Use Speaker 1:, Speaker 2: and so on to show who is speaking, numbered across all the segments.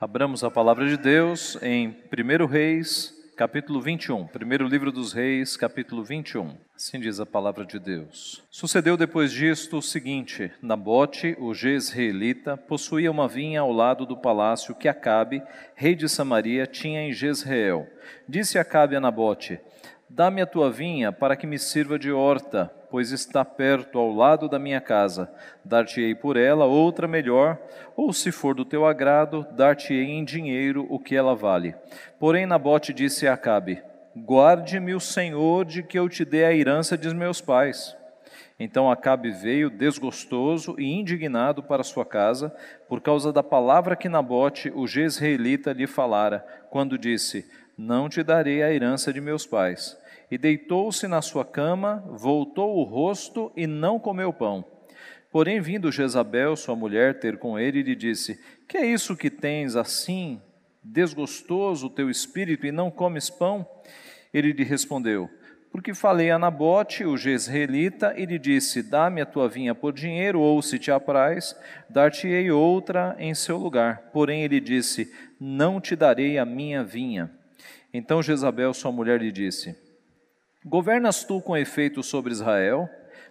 Speaker 1: Abramos a palavra de Deus em 1 Reis, capítulo 21. Primeiro livro dos Reis, capítulo 21. Assim diz a palavra de Deus. Sucedeu depois disto o seguinte: Nabote, o jezreelita, possuía uma vinha ao lado do palácio que Acabe, rei de Samaria, tinha em Jezreel. Disse Acabe a Nabote: Dá-me a tua vinha para que me sirva de horta, pois está perto ao lado da minha casa. Dar-te-ei por ela outra melhor, ou se for do teu agrado, dar-te-ei em dinheiro o que ela vale. Porém, Nabote disse a Acabe: Guarde-me o Senhor de que eu te dê a herança de meus pais. Então Acabe veio desgostoso e indignado para sua casa, por causa da palavra que Nabote, o jezreelita, lhe falara, quando disse: Não te darei a herança de meus pais e deitou-se na sua cama, voltou o rosto e não comeu pão. Porém, vindo Jezabel, sua mulher, ter com ele, lhe disse: Que é isso que tens assim, desgostoso o teu espírito, e não comes pão? Ele lhe respondeu: Porque falei a Nabote, o jezreelita, e lhe disse: Dá-me a tua vinha por dinheiro, ou se te apraz, dar-te-ei outra em seu lugar. Porém, ele disse: Não te darei a minha vinha. Então Jezabel, sua mulher, lhe disse: Governas tu com efeito sobre Israel?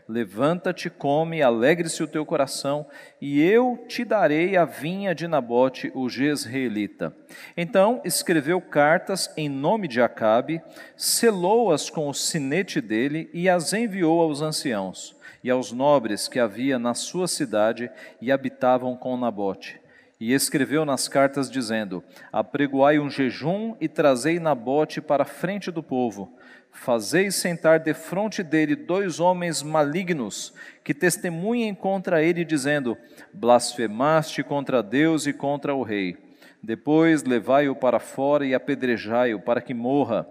Speaker 1: Levanta-te, come, alegre-se o teu coração, e eu te darei a vinha de Nabote, o jezreelita. Então escreveu cartas em nome de Acabe, selou-as com o sinete dele e as enviou aos anciãos e aos nobres que havia na sua cidade e habitavam com Nabote. E escreveu nas cartas dizendo: Apregoai um jejum e trazei Nabote para a frente do povo Fazeis sentar defronte dele dois homens malignos, que testemunhem contra ele, dizendo: Blasfemaste contra Deus e contra o rei. Depois levai-o para fora e apedrejai-o, para que morra.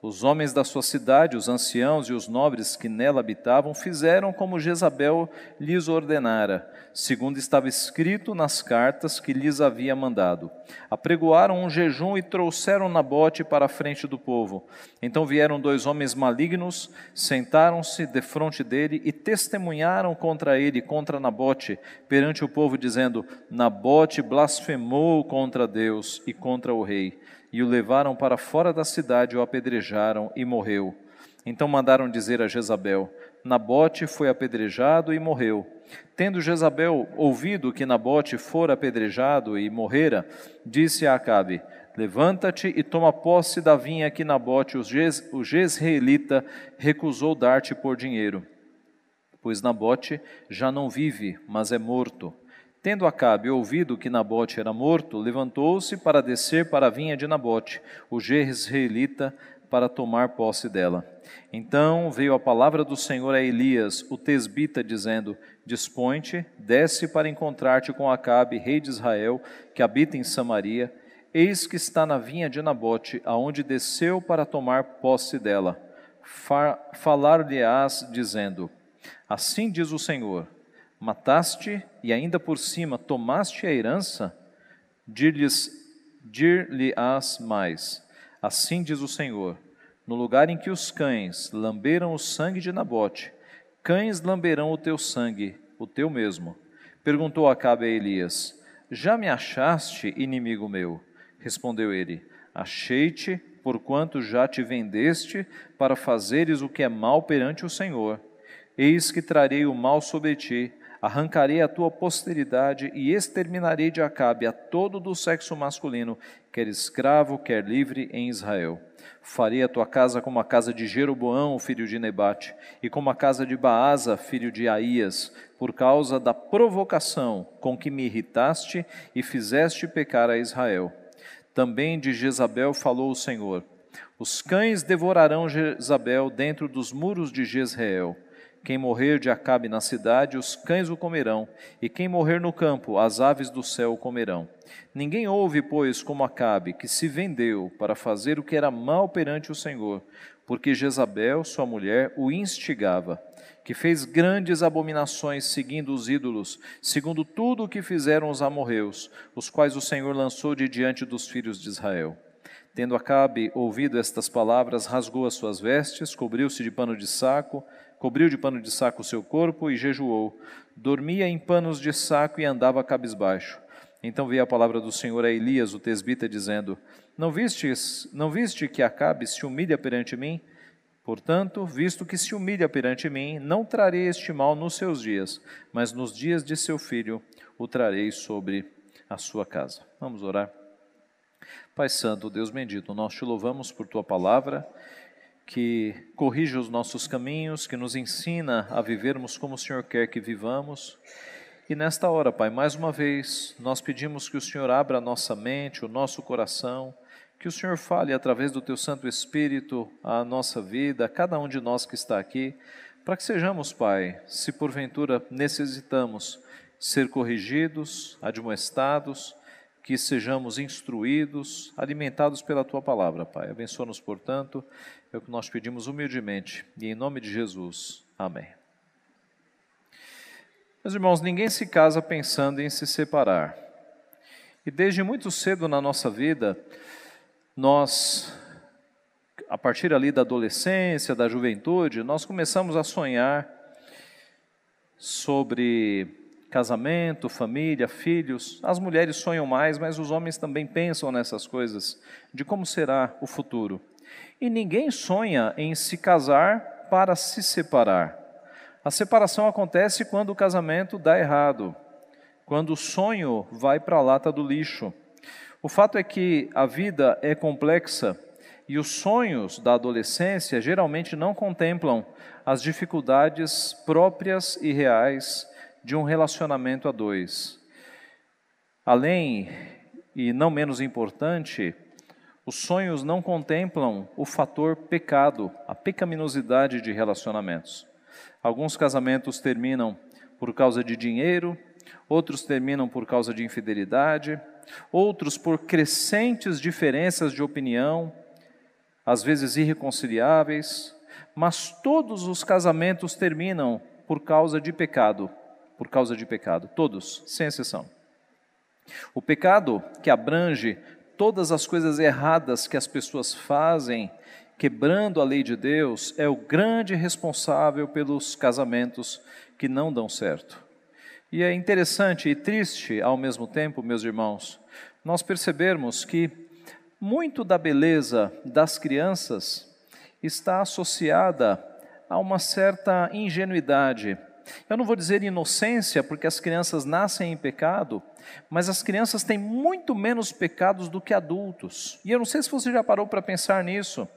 Speaker 1: Os homens da sua cidade, os anciãos e os nobres que nela habitavam, fizeram como Jezabel lhes ordenara, segundo estava escrito nas cartas que lhes havia mandado. Apregoaram um jejum e trouxeram Nabote para a frente do povo. Então vieram dois homens malignos, sentaram-se defronte dele e testemunharam contra ele, contra Nabote, perante o povo, dizendo: Nabote blasfemou contra Deus e contra o rei e o levaram para fora da cidade, o apedrejaram e morreu. Então mandaram dizer a Jezabel: Nabote foi apedrejado e morreu. Tendo Jezabel ouvido que Nabote fora apedrejado e morrera, disse a Acabe: Levanta-te e toma posse da vinha que Nabote, o jezreelita, recusou dar-te por dinheiro. Pois Nabote já não vive, mas é morto. Tendo Acabe ouvido que Nabote era morto, levantou-se para descer para a vinha de Nabote, o jezreelita, para tomar posse dela. Então veio a palavra do Senhor a Elias, o tesbita, dizendo: Dispõe-te, desce para encontrar-te com Acabe, rei de Israel, que habita em Samaria. Eis que está na vinha de Nabote, aonde desceu para tomar posse dela. Falar-lhe-ás, dizendo: Assim diz o Senhor mataste e ainda por cima tomaste a herança, dir-lhes, dir-lhe-ás mais. Assim diz o Senhor: no lugar em que os cães lamberam o sangue de Nabote, cães lamberão o teu sangue, o teu mesmo. Perguntou Acabe a Elias: Já me achaste, inimigo meu? Respondeu ele: Achei-te, porquanto já te vendeste para fazeres o que é mal perante o Senhor. Eis que trarei o mal sobre ti, arrancarei a tua posteridade e exterminarei de Acabe a todo do sexo masculino, quer escravo, quer livre, em Israel. Farei a tua casa como a casa de Jeroboão, filho de Nebate, e como a casa de Baasa, filho de Aías, por causa da provocação com que me irritaste e fizeste pecar a Israel. Também de Jezabel falou o Senhor: Os cães devorarão Jezabel dentro dos muros de Jezreel quem morrer de Acabe na cidade, os cães o comerão, e quem morrer no campo, as aves do céu o comerão. Ninguém ouve, pois, como Acabe, que se vendeu para fazer o que era mal perante o Senhor, porque Jezabel, sua mulher, o instigava, que fez grandes abominações seguindo os ídolos, segundo tudo o que fizeram os amorreus, os quais o Senhor lançou de diante dos filhos de Israel. Tendo Acabe ouvido estas palavras, rasgou as suas vestes, cobriu-se de pano de saco, cobriu de pano de saco o seu corpo e jejuou. Dormia em panos de saco e andava cabisbaixo. Então veio a palavra do Senhor a Elias, o tesbita, dizendo: Não vistes, não viste que Acabe se humilha perante mim? Portanto, visto que se humilha perante mim, não trarei este mal nos seus dias, mas nos dias de seu filho o trarei sobre a sua casa. Vamos orar. Pai Santo, Deus bendito, nós te louvamos por tua palavra, que corrige os nossos caminhos, que nos ensina a vivermos como o Senhor quer que vivamos. E nesta hora, Pai, mais uma vez, nós pedimos que o Senhor abra a nossa mente, o nosso coração, que o Senhor fale através do teu Santo Espírito a nossa vida, a cada um de nós que está aqui, para que sejamos, Pai, se porventura necessitamos ser corrigidos, admoestados, que sejamos instruídos, alimentados pela tua palavra, Pai. Abençoa-nos, portanto, é o que nós pedimos humildemente e em nome de Jesus. Amém. Meus irmãos, ninguém se casa pensando em se separar. E desde muito cedo na nossa vida, nós, a partir ali da adolescência, da juventude, nós começamos a sonhar sobre casamento, família, filhos. As mulheres sonham mais, mas os homens também pensam nessas coisas, de como será o futuro. E ninguém sonha em se casar para se separar. A separação acontece quando o casamento dá errado, quando o sonho vai para a lata do lixo. O fato é que a vida é complexa e os sonhos da adolescência geralmente não contemplam as dificuldades próprias e reais de um relacionamento a dois. Além, e não menos importante, os sonhos não contemplam o fator pecado, a pecaminosidade de relacionamentos. Alguns casamentos terminam por causa de dinheiro, outros terminam por causa de infidelidade, outros por crescentes diferenças de opinião, às vezes irreconciliáveis, mas todos os casamentos terminam por causa de pecado, por causa de pecado, todos, sem exceção. O pecado que abrange todas as coisas erradas que as pessoas fazem, quebrando a lei de Deus, é o grande responsável pelos casamentos que não dão certo. E é interessante e triste ao mesmo tempo, meus irmãos, nós percebermos que muito da beleza das crianças está associada a uma certa ingenuidade. Eu não vou dizer inocência, porque as crianças nascem em pecado, mas as crianças têm muito menos pecados do que adultos. E eu não sei se você já parou para pensar nisso,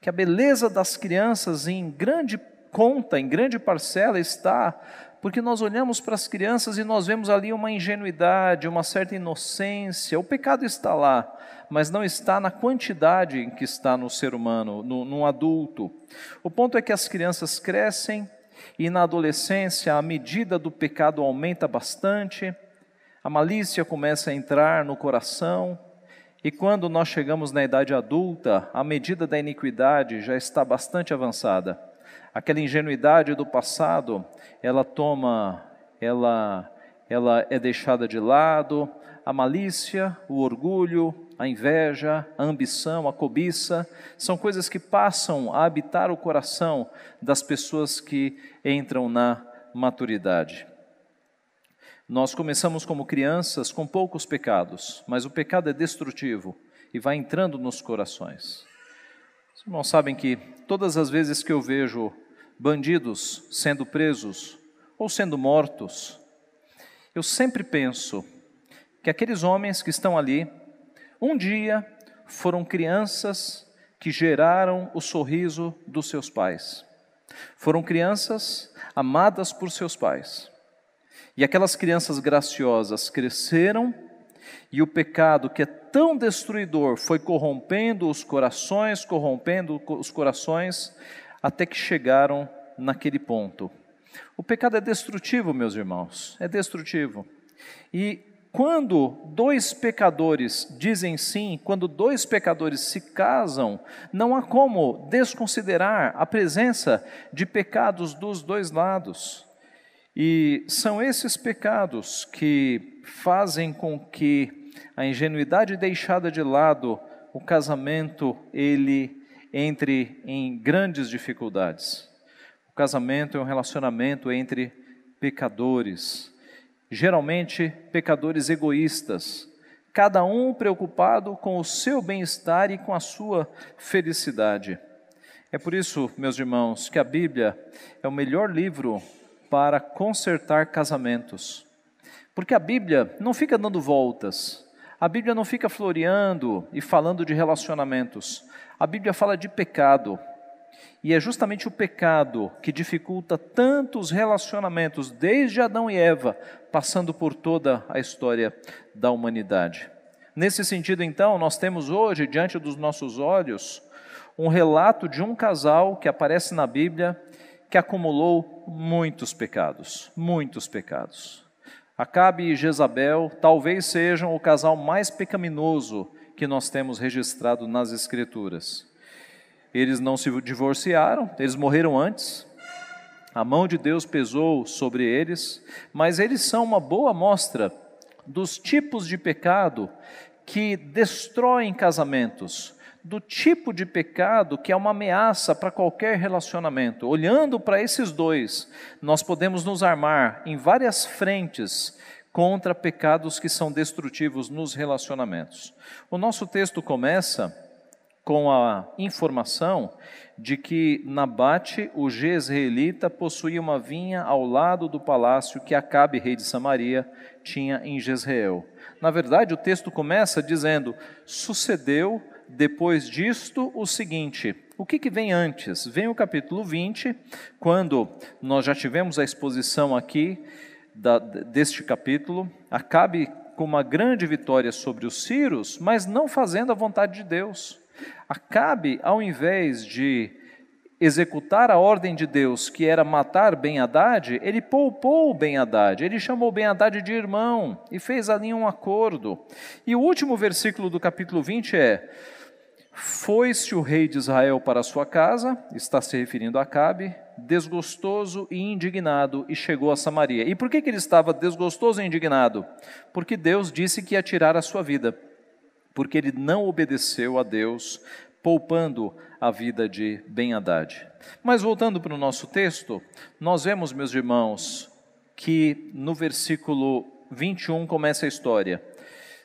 Speaker 1: que a beleza das crianças em grande conta, em grande parcela, está porque nós olhamos para as crianças e nós vemos ali uma ingenuidade, uma certa inocência. O pecado está lá, mas não está na quantidade em que está no ser humano, no, no adulto. O ponto é que as crianças crescem e na adolescência a medida do pecado aumenta bastante, a malícia começa a entrar no coração, e quando nós chegamos na idade adulta, a medida da iniquidade já está bastante avançada. Aquela ingenuidade do passado, ela toma, ela, ela é deixada de lado, a malícia, o orgulho, a inveja, a ambição, a cobiça, são coisas que passam a habitar o coração das pessoas que entram na maturidade. Nós começamos como crianças com poucos pecados, mas o pecado é destrutivo e vai entrando nos corações. Os irmãos sabem que todas as vezes que eu vejo bandidos sendo presos ou sendo mortos, eu sempre penso que aqueles homens que estão ali, um dia foram crianças que geraram o sorriso dos seus pais. Foram crianças amadas por seus pais. E aquelas crianças graciosas cresceram e o pecado que é tão destruidor foi corrompendo os corações, corrompendo os corações, até que chegaram naquele ponto. O pecado é destrutivo, meus irmãos, é destrutivo. E quando dois pecadores dizem sim, quando dois pecadores se casam, não há como desconsiderar a presença de pecados dos dois lados. E são esses pecados que fazem com que a ingenuidade deixada de lado, o casamento ele entre em grandes dificuldades. O casamento é um relacionamento entre pecadores. Geralmente pecadores egoístas, cada um preocupado com o seu bem-estar e com a sua felicidade. É por isso, meus irmãos, que a Bíblia é o melhor livro para consertar casamentos. Porque a Bíblia não fica dando voltas, a Bíblia não fica floreando e falando de relacionamentos. A Bíblia fala de pecado. E é justamente o pecado que dificulta tantos relacionamentos, desde Adão e Eva, passando por toda a história da humanidade. Nesse sentido, então, nós temos hoje, diante dos nossos olhos, um relato de um casal que aparece na Bíblia que acumulou muitos pecados, muitos pecados. Acabe e Jezabel talvez sejam o casal mais pecaminoso que nós temos registrado nas Escrituras. Eles não se divorciaram, eles morreram antes, a mão de Deus pesou sobre eles, mas eles são uma boa mostra dos tipos de pecado que destroem casamentos, do tipo de pecado que é uma ameaça para qualquer relacionamento. Olhando para esses dois, nós podemos nos armar em várias frentes contra pecados que são destrutivos nos relacionamentos. O nosso texto começa com a informação de que Nabate, o jezreelita, possuía uma vinha ao lado do palácio que Acabe, rei de Samaria, tinha em Jezreel. Na verdade, o texto começa dizendo: sucedeu depois disto o seguinte. O que, que, vem antes? Vem o capítulo 20, quando nós já tivemos a exposição aqui da, deste capítulo. Acabe com uma grande vitória sobre os Círios, mas não fazendo a vontade de Deus. Acabe, ao invés de executar a ordem de Deus, que era matar Ben Haddad, ele poupou Ben Haddad, ele chamou Ben Haddad de irmão e fez ali um acordo. E o último versículo do capítulo 20 é: foi-se o rei de Israel para sua casa, está se referindo a Acabe, desgostoso e indignado, e chegou a Samaria. E por que, que ele estava desgostoso e indignado? Porque Deus disse que ia tirar a sua vida, porque ele não obedeceu a Deus, poupando a vida de Ben-Hadad. Mas voltando para o nosso texto, nós vemos, meus irmãos, que no versículo 21 começa a história.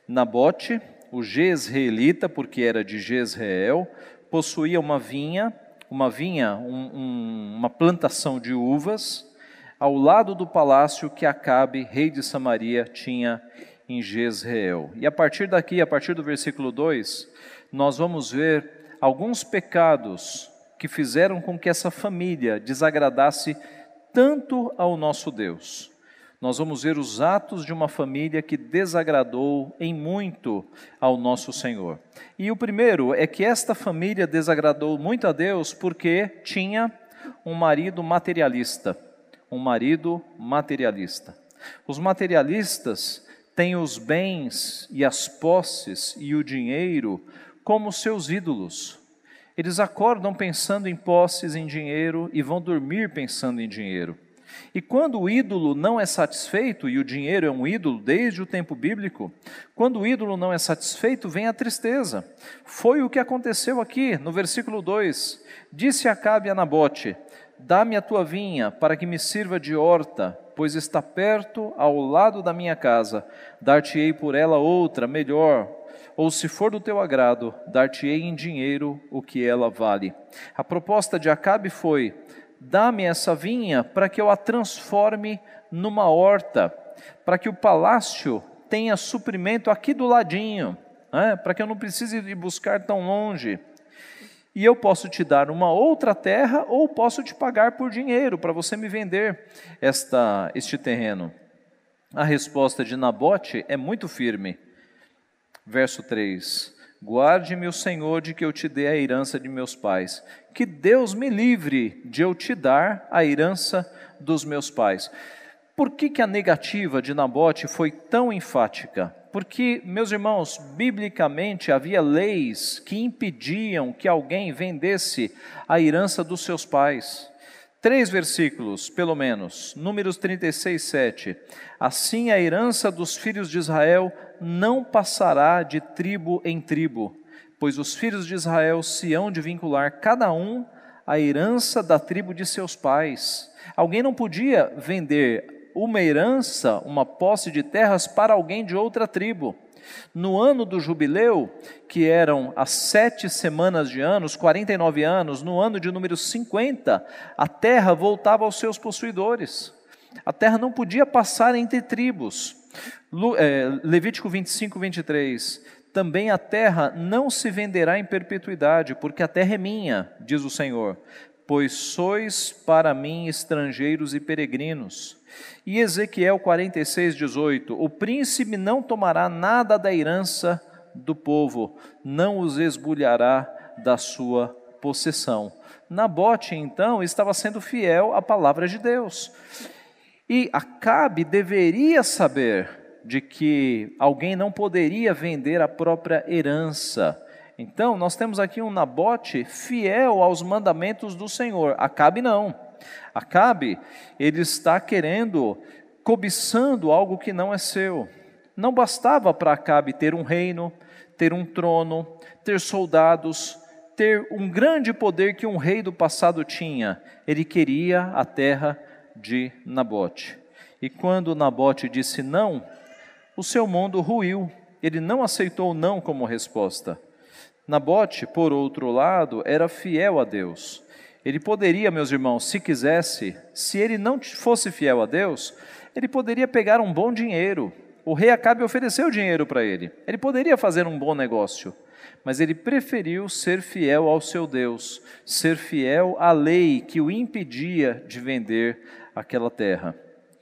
Speaker 1: Nabote, o jezreelita, porque era de Jezreel, possuía uma vinha, uma vinha, um, um, uma plantação de uvas, ao lado do palácio que Acabe, rei de Samaria, tinha em Jezreel. E a partir daqui, a partir do versículo 2, nós vamos ver alguns pecados que fizeram com que essa família desagradasse tanto ao nosso Deus nós vamos ver os atos de uma família que desagradou em muito ao nosso Senhor. E o primeiro é que esta família desagradou muito a Deus porque tinha um marido materialista. Um marido materialista. Os materialistas têm os bens e as posses e o dinheiro como seus ídolos. Eles acordam pensando em posses, em dinheiro e vão dormir pensando em dinheiro. E quando o ídolo não é satisfeito, e o dinheiro é um ídolo desde o tempo bíblico, quando o ídolo não é satisfeito, vem a tristeza. Foi o que aconteceu aqui no versículo 2. Disse Acabe a Nabote: Dá-me a tua vinha, para que me sirva de horta, pois está perto ao lado da minha casa. Dar-te-ei por ela outra, melhor, ou se for do teu agrado, dar-te-ei em dinheiro o que ela vale. A proposta de Acabe foi: dá-me essa vinha para que eu a transforme numa horta, para que o palácio tenha suprimento aqui do ladinho, né? para que eu não precise ir buscar tão longe. E eu posso te dar uma outra terra ou posso te pagar por dinheiro para você me vender esta, este terreno. A resposta de Nabote é muito firme. Verso 3: Guarde-me o Senhor de que eu te dê a herança de meus pais. Que Deus me livre de eu te dar a herança dos meus pais. Por que, que a negativa de Nabote foi tão enfática? Porque, meus irmãos, biblicamente havia leis que impediam que alguém vendesse a herança dos seus pais. Três versículos, pelo menos. Números 36, 7. Assim a herança dos filhos de Israel não passará de tribo em tribo, pois os filhos de Israel se hão de vincular cada um à herança da tribo de seus pais. Alguém não podia vender uma herança, uma posse de terras para alguém de outra tribo. No ano do jubileu, que eram as sete semanas de anos, 49 anos, no ano de número 50, a terra voltava aos seus possuidores. A terra não podia passar entre tribos. É, Levítico 25, 23. Também a terra não se venderá em perpetuidade, porque a terra é minha, diz o Senhor, pois sois para mim estrangeiros e peregrinos. E Ezequiel 46, 18: O príncipe não tomará nada da herança do povo, não os esbulhará da sua possessão. Nabote, então, estava sendo fiel à palavra de Deus. E Acabe deveria saber de que alguém não poderia vender a própria herança. Então, nós temos aqui um Nabote fiel aos mandamentos do Senhor. Acabe não. Acabe, ele está querendo, cobiçando algo que não é seu. Não bastava para Acabe ter um reino, ter um trono, ter soldados, ter um grande poder que um rei do passado tinha. Ele queria a terra de Nabote. E quando Nabote disse não, o seu mundo ruiu. Ele não aceitou não como resposta. Nabote, por outro lado, era fiel a Deus. Ele poderia, meus irmãos, se quisesse, se ele não fosse fiel a Deus, ele poderia pegar um bom dinheiro. O rei Acabe ofereceu dinheiro para ele. Ele poderia fazer um bom negócio, mas ele preferiu ser fiel ao seu Deus, ser fiel à lei que o impedia de vender aquela terra.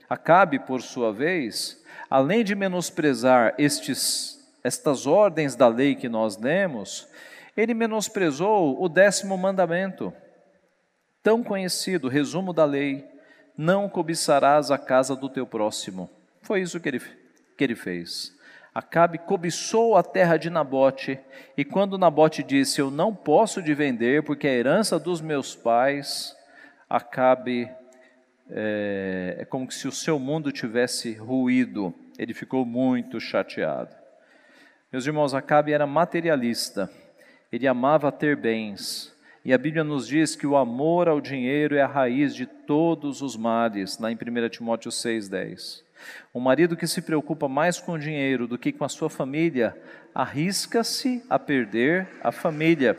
Speaker 1: Acabe, por sua vez, além de menosprezar estes, estas ordens da lei que nós lemos, ele menosprezou o décimo mandamento, tão conhecido, resumo da lei: não cobiçarás a casa do teu próximo. Foi isso que ele, que ele fez. Acabe cobiçou a terra de Nabote, e quando Nabote disse: Eu não posso de vender, porque é herança dos meus pais, Acabe é, é como se o seu mundo tivesse ruído. Ele ficou muito chateado. Meus irmãos, Acabe era materialista, ele amava ter bens, e a Bíblia nos diz que o amor ao dinheiro é a raiz de todos os males, lá em 1 Timóteo 6,10. Um marido que se preocupa mais com o dinheiro do que com a sua família, arrisca-se a perder a família.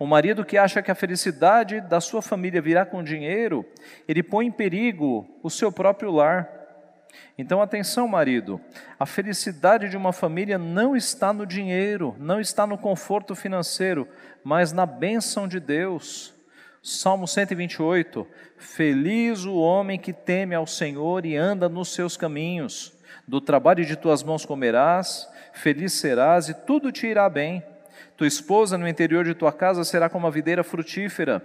Speaker 1: Um marido que acha que a felicidade da sua família virá com dinheiro, ele põe em perigo o seu próprio lar. Então, atenção, marido, a felicidade de uma família não está no dinheiro, não está no conforto financeiro, mas na bênção de Deus. Salmo 128: Feliz o homem que teme ao Senhor e anda nos seus caminhos. Do trabalho de tuas mãos comerás, feliz serás e tudo te irá bem. Tua esposa no interior de tua casa será como a videira frutífera,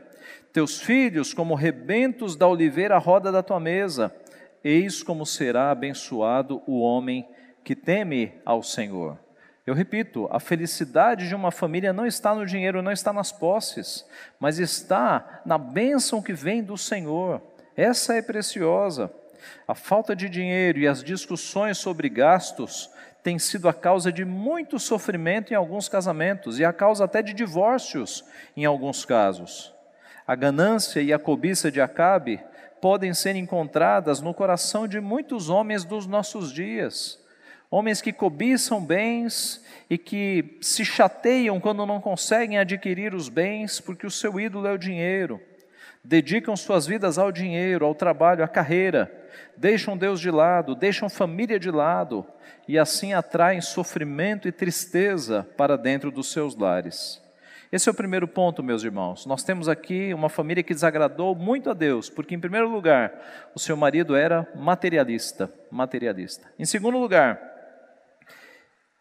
Speaker 1: teus filhos como rebentos da oliveira à roda da tua mesa. Eis como será abençoado o homem que teme ao Senhor. Eu repito, a felicidade de uma família não está no dinheiro, não está nas posses, mas está na bênção que vem do Senhor. Essa é preciosa. A falta de dinheiro e as discussões sobre gastos tem sido a causa de muito sofrimento em alguns casamentos e a causa até de divórcios em alguns casos. A ganância e a cobiça de Acabe podem ser encontradas no coração de muitos homens dos nossos dias. Homens que cobiçam bens e que se chateiam quando não conseguem adquirir os bens porque o seu ídolo é o dinheiro. Dedicam suas vidas ao dinheiro, ao trabalho, à carreira deixam Deus de lado, deixam família de lado e assim atraem sofrimento e tristeza para dentro dos seus lares. Esse é o primeiro ponto, meus irmãos. Nós temos aqui uma família que desagradou muito a Deus, porque em primeiro lugar, o seu marido era materialista, materialista. Em segundo lugar,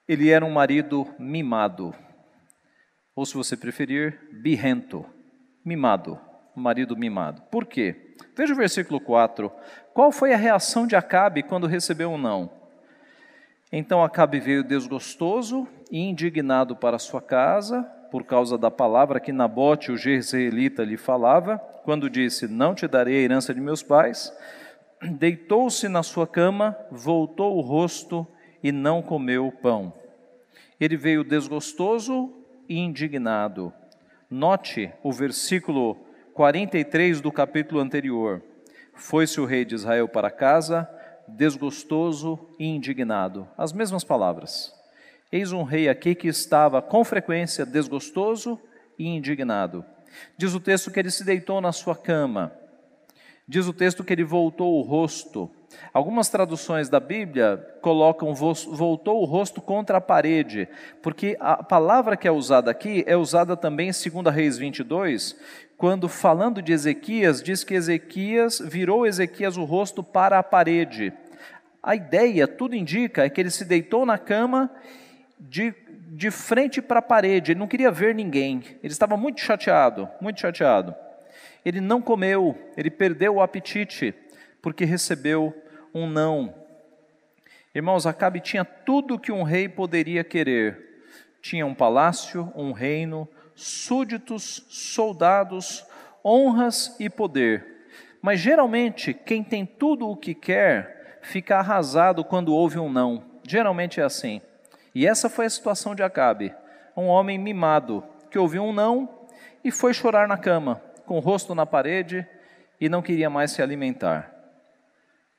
Speaker 1: ele era um marido mimado. Ou se você preferir, birrento, mimado, marido mimado. Por quê? Veja o versículo 4. Qual foi a reação de Acabe quando recebeu um não? Então Acabe veio desgostoso e indignado para sua casa, por causa da palavra que Nabote, o jezreelita, lhe falava, quando disse: Não te darei a herança de meus pais. Deitou-se na sua cama, voltou o rosto e não comeu pão. Ele veio desgostoso e indignado. Note o versículo 43 do capítulo anterior. Foi-se o rei de Israel para casa, desgostoso e indignado. As mesmas palavras. Eis um rei aqui que estava com frequência desgostoso e indignado. Diz o texto que ele se deitou na sua cama. Diz o texto que ele voltou o rosto. Algumas traduções da Bíblia colocam voltou o rosto contra a parede, porque a palavra que é usada aqui é usada também em 2 Reis 22, quando falando de Ezequias, diz que Ezequias virou Ezequias o rosto para a parede. A ideia, tudo indica, é que ele se deitou na cama de, de frente para a parede, ele não queria ver ninguém, ele estava muito chateado, muito chateado. Ele não comeu, ele perdeu o apetite, porque recebeu um não. Irmãos, Acabe tinha tudo que um rei poderia querer: tinha um palácio, um reino, súditos, soldados, honras e poder. Mas geralmente, quem tem tudo o que quer fica arrasado quando ouve um não. Geralmente é assim. E essa foi a situação de Acabe, um homem mimado que ouviu um não e foi chorar na cama, com o rosto na parede e não queria mais se alimentar.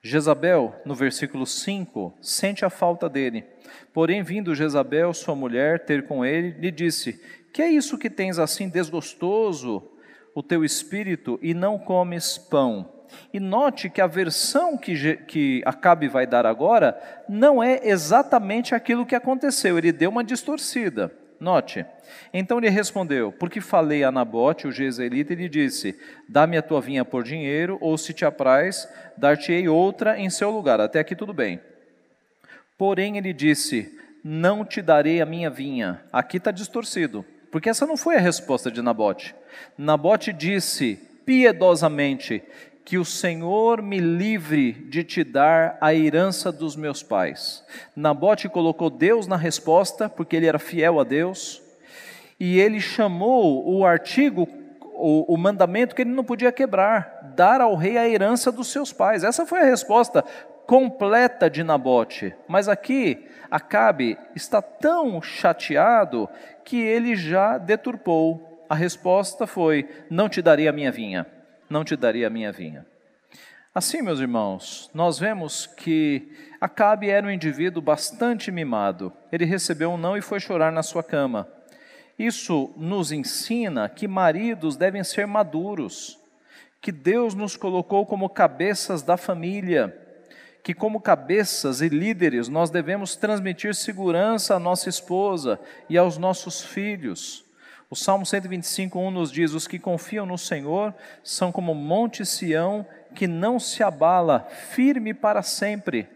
Speaker 1: Jezabel, no versículo 5, sente a falta dele. Porém, vindo Jezabel, sua mulher, ter com ele, lhe disse: Que é isso que tens assim desgostoso o teu espírito e não comes pão? E note que a versão que, que Acabe vai dar agora não é exatamente aquilo que aconteceu, ele deu uma distorcida. Note. Então ele respondeu: Porque falei a Nabote, o jezreelita, e lhe disse: Dá-me a tua vinha por dinheiro, ou se te apraz, dar-te-ei outra em seu lugar. Até aqui tudo bem. Porém ele disse: Não te darei a minha vinha. Aqui está distorcido, porque essa não foi a resposta de Nabote. Nabote disse piedosamente: que o Senhor me livre de te dar a herança dos meus pais. Nabote colocou Deus na resposta, porque ele era fiel a Deus, e ele chamou o artigo, o, o mandamento que ele não podia quebrar, dar ao rei a herança dos seus pais. Essa foi a resposta completa de Nabote. Mas aqui, Acabe está tão chateado que ele já deturpou. A resposta foi: Não te darei a minha vinha não te daria a minha vinha. Assim, meus irmãos, nós vemos que Acabe era um indivíduo bastante mimado. Ele recebeu um não e foi chorar na sua cama. Isso nos ensina que maridos devem ser maduros, que Deus nos colocou como cabeças da família, que como cabeças e líderes nós devemos transmitir segurança à nossa esposa e aos nossos filhos. O Salmo 125, 1 nos diz: Os que confiam no Senhor são como Monte Sião, que não se abala, firme para sempre.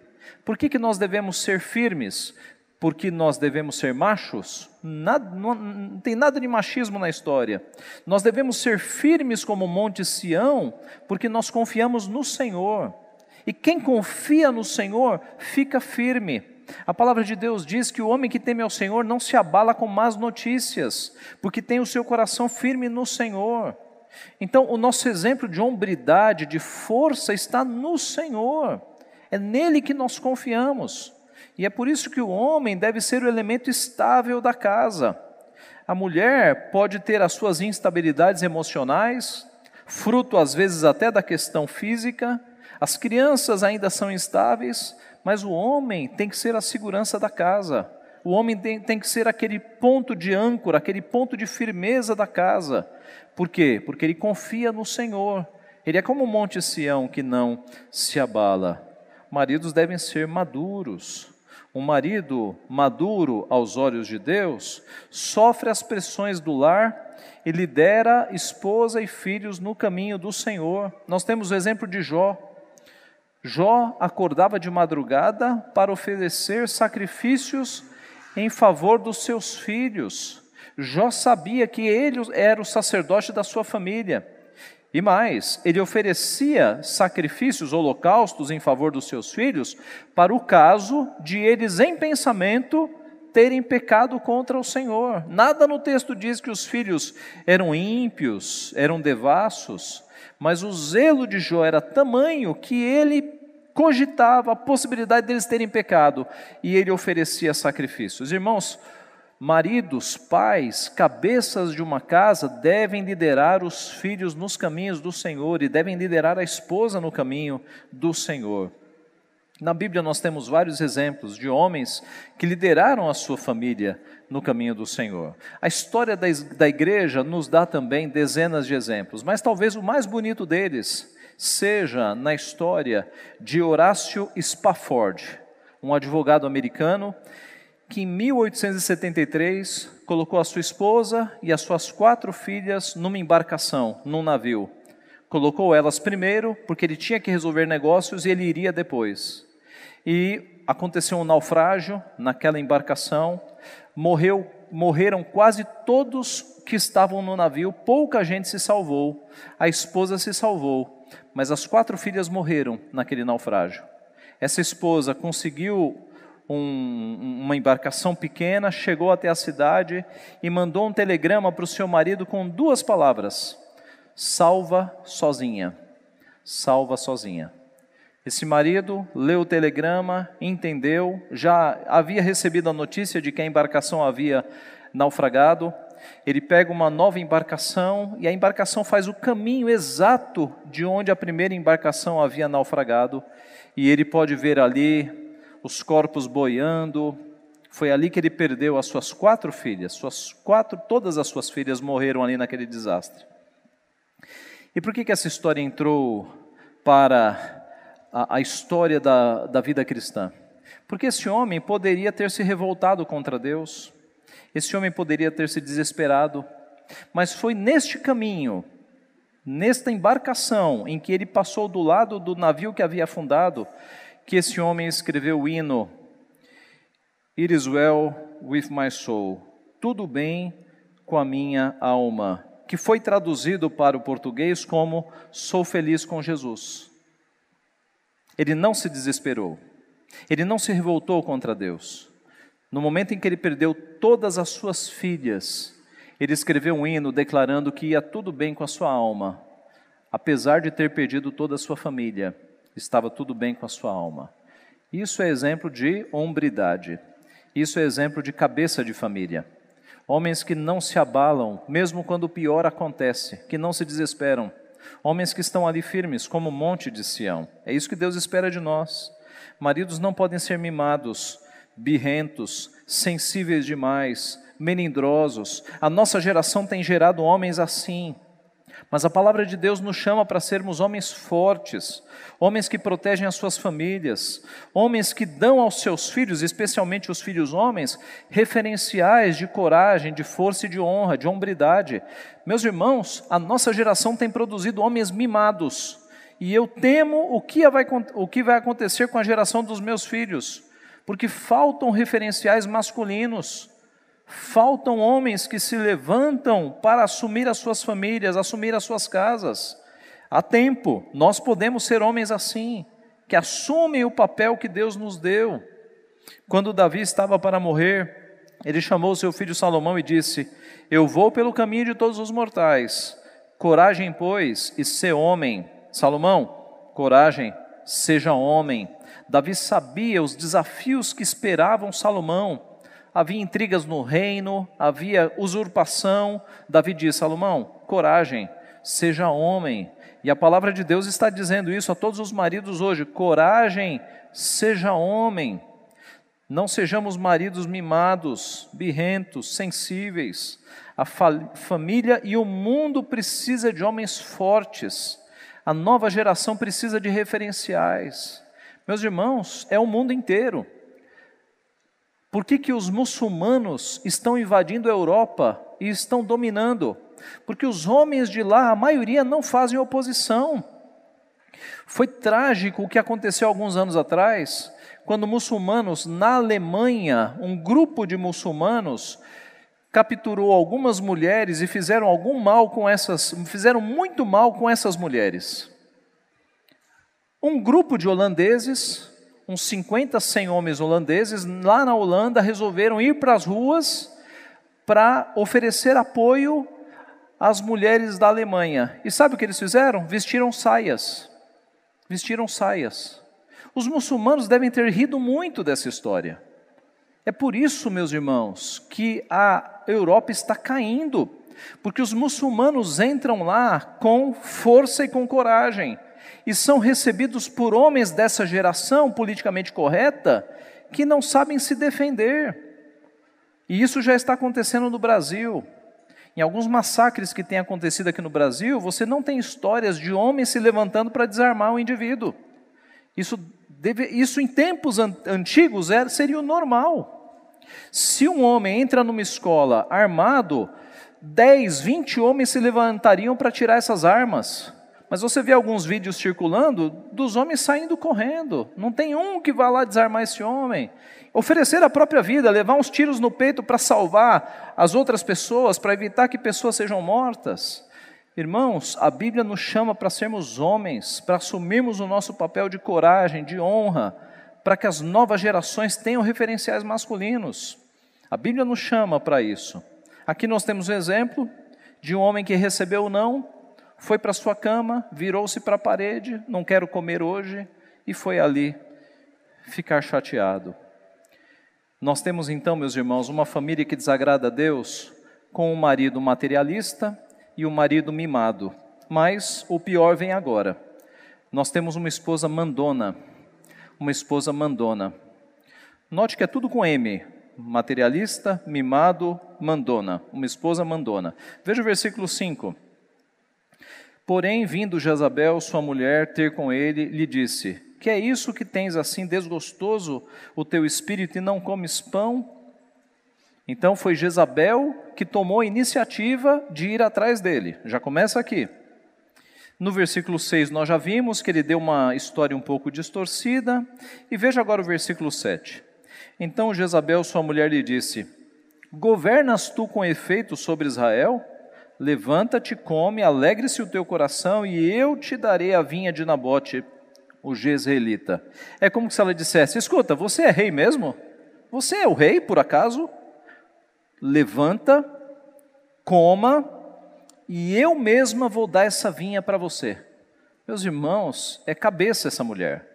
Speaker 1: Por que, que nós devemos ser firmes? Porque nós devemos ser machos? Nada, não, não tem nada de machismo na história. Nós devemos ser firmes como Monte Sião, porque nós confiamos no Senhor. E quem confia no Senhor fica firme. A palavra de Deus diz que o homem que teme ao Senhor não se abala com más notícias, porque tem o seu coração firme no Senhor. Então, o nosso exemplo de hombridade, de força, está no Senhor. É nele que nós confiamos. E é por isso que o homem deve ser o elemento estável da casa. A mulher pode ter as suas instabilidades emocionais, fruto às vezes até da questão física. As crianças ainda são instáveis, mas o homem tem que ser a segurança da casa. O homem tem, tem, que ser aquele ponto de âncora, aquele ponto de firmeza da casa. Por quê? Porque ele confia no Senhor. Ele é como o Monte Sião que não se abala. Maridos devem ser maduros. Um marido maduro aos olhos de Deus sofre as pressões do lar e lidera esposa e filhos no caminho do Senhor. Nós temos o exemplo de Jó. Jó acordava de madrugada para oferecer sacrifícios em favor dos seus filhos. Jó sabia que ele era o sacerdote da sua família. E mais, ele oferecia sacrifícios, holocaustos em favor dos seus filhos, para o caso de eles, em pensamento, terem pecado contra o Senhor. Nada no texto diz que os filhos eram ímpios, eram devassos, mas o zelo de Jó era tamanho que ele cogitava a possibilidade deles terem pecado e ele oferecia sacrifícios. Irmãos, maridos, pais, cabeças de uma casa devem liderar os filhos nos caminhos do Senhor e devem liderar a esposa no caminho do Senhor. Na Bíblia nós temos vários exemplos de homens que lideraram a sua família no caminho do Senhor. A história da, igreja nos dá também dezenas de exemplos, mas talvez o mais bonito deles seja na história de Horácio Spafford, um advogado americano que em 1873 colocou a sua esposa e as suas quatro filhas numa embarcação, num navio. Colocou elas primeiro, porque ele tinha que resolver negócios e ele iria depois. E aconteceu um naufrágio naquela embarcação, morreu, morreram quase todos que estavam no navio, pouca gente se salvou, a esposa se salvou, mas as quatro filhas morreram naquele naufrágio. Essa esposa conseguiu um, uma embarcação pequena, chegou até a cidade e mandou um telegrama para o seu marido com duas palavras: salva sozinha. Salva sozinha. Esse marido leu o telegrama, entendeu, já havia recebido a notícia de que a embarcação havia naufragado. Ele pega uma nova embarcação e a embarcação faz o caminho exato de onde a primeira embarcação havia naufragado. E ele pode ver ali os corpos boiando. Foi ali que ele perdeu as suas quatro filhas, suas quatro, todas as suas filhas morreram ali naquele desastre. E por que, que essa história entrou para a, a história da, da vida cristã? Porque esse homem poderia ter se revoltado contra Deus, esse homem poderia ter se desesperado, mas foi neste caminho, nesta embarcação em que ele passou do lado do navio que havia afundado, que esse homem escreveu o hino It is well with my soul, tudo bem com a minha alma, que foi traduzido para o português como Sou feliz com Jesus. Ele não se desesperou, ele não se revoltou contra Deus. No momento em que ele perdeu todas as suas filhas, ele escreveu um hino declarando que ia tudo bem com a sua alma, apesar de ter perdido toda a sua família estava tudo bem com a sua alma. Isso é exemplo de hombridade. Isso é exemplo de cabeça de família. Homens que não se abalam, mesmo quando o pior acontece, que não se desesperam. Homens que estão ali firmes, como o monte de Sião. É isso que Deus espera de nós. Maridos não podem ser mimados, birrentos, sensíveis demais, melindrosos. A nossa geração tem gerado homens assim mas a palavra de Deus nos chama para sermos homens fortes, homens que protegem as suas famílias, homens que dão aos seus filhos, especialmente os filhos homens, referenciais de coragem, de força e de honra, de hombridade. Meus irmãos, a nossa geração tem produzido homens mimados, e eu temo o que vai, o que vai acontecer com a geração dos meus filhos, porque faltam referenciais masculinos. Faltam homens que se levantam para assumir as suas famílias, assumir as suas casas. Há tempo, nós podemos ser homens assim, que assumem o papel que Deus nos deu. Quando Davi estava para morrer, ele chamou seu filho Salomão e disse: Eu vou pelo caminho de todos os mortais. Coragem, pois, e ser homem. Salomão, coragem, seja homem. Davi sabia os desafios que esperavam Salomão havia intrigas no reino, havia usurpação. Davi diz: Salomão, coragem, seja homem. E a palavra de Deus está dizendo isso a todos os maridos hoje: coragem, seja homem. Não sejamos maridos mimados, birrentos, sensíveis. A fa família e o mundo precisa de homens fortes. A nova geração precisa de referenciais. Meus irmãos, é o mundo inteiro. Por que, que os muçulmanos estão invadindo a Europa e estão dominando? Porque os homens de lá, a maioria, não fazem oposição. Foi trágico o que aconteceu alguns anos atrás, quando muçulmanos na Alemanha, um grupo de muçulmanos, capturou algumas mulheres e fizeram algum mal com essas, fizeram muito mal com essas mulheres. Um grupo de holandeses uns 50, 100 homens holandeses, lá na Holanda, resolveram ir para as ruas para oferecer apoio às mulheres da Alemanha. E sabe o que eles fizeram? Vestiram saias. Vestiram saias. Os muçulmanos devem ter rido muito dessa história. É por isso, meus irmãos, que a Europa está caindo, porque os muçulmanos entram lá com força e com coragem e são recebidos por homens dessa geração politicamente correta que não sabem se defender. E isso já está acontecendo no Brasil. Em alguns massacres que têm acontecido aqui no Brasil, você não tem histórias de homens se levantando para desarmar o indivíduo. Isso, deve, isso em tempos an antigos era, seria o normal. Se um homem entra numa escola armado, 10, 20 homens se levantariam para tirar essas armas. Mas você vê alguns vídeos circulando dos homens saindo correndo. Não tem um que vá lá desarmar esse homem. Oferecer a própria vida, levar uns tiros no peito para salvar as outras pessoas, para evitar que pessoas sejam mortas. Irmãos, a Bíblia nos chama para sermos homens, para assumirmos o nosso papel de coragem, de honra, para que as novas gerações tenham referenciais masculinos. A Bíblia nos chama para isso. Aqui nós temos um exemplo de um homem que recebeu o não, foi para sua cama, virou-se para a parede, não quero comer hoje, e foi ali ficar chateado. Nós temos então, meus irmãos, uma família que desagrada a Deus com um marido materialista e um marido mimado. Mas o pior vem agora. Nós temos uma esposa mandona, uma esposa mandona. Note que é tudo com M: materialista, mimado, mandona. Uma esposa mandona. Veja o versículo 5. Porém, vindo Jezabel, sua mulher, ter com ele, lhe disse: Que é isso que tens assim desgostoso o teu espírito e não comes pão? Então foi Jezabel que tomou a iniciativa de ir atrás dele. Já começa aqui. No versículo 6, nós já vimos que ele deu uma história um pouco distorcida. E veja agora o versículo 7. Então Jezabel, sua mulher, lhe disse: Governas tu com efeito sobre Israel? Levanta-te, come, alegre-se o teu coração, e eu te darei a vinha de Nabote, o jezreelita. É como se ela dissesse: Escuta, você é rei mesmo? Você é o rei, por acaso? Levanta, coma, e eu mesma vou dar essa vinha para você. Meus irmãos, é cabeça essa mulher,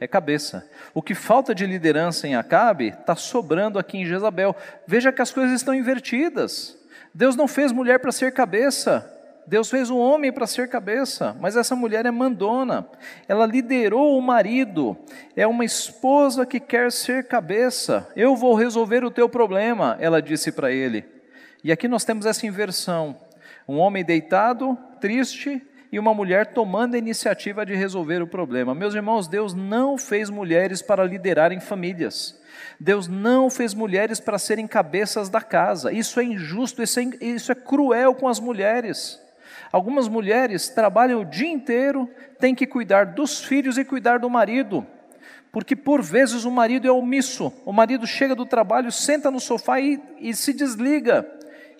Speaker 1: é cabeça. O que falta de liderança em Acabe está sobrando aqui em Jezabel. Veja que as coisas estão invertidas. Deus não fez mulher para ser cabeça, Deus fez um homem para ser cabeça, mas essa mulher é mandona. Ela liderou o marido. É uma esposa que quer ser cabeça. Eu vou resolver o teu problema, ela disse para ele. E aqui nós temos essa inversão. Um homem deitado, triste, e uma mulher tomando a iniciativa de resolver o problema. Meus irmãos, Deus não fez mulheres para liderarem famílias. Deus não fez mulheres para serem cabeças da casa. Isso é injusto, isso é, isso é cruel com as mulheres. Algumas mulheres trabalham o dia inteiro, têm que cuidar dos filhos e cuidar do marido, porque por vezes o marido é omisso. O marido chega do trabalho, senta no sofá e, e se desliga.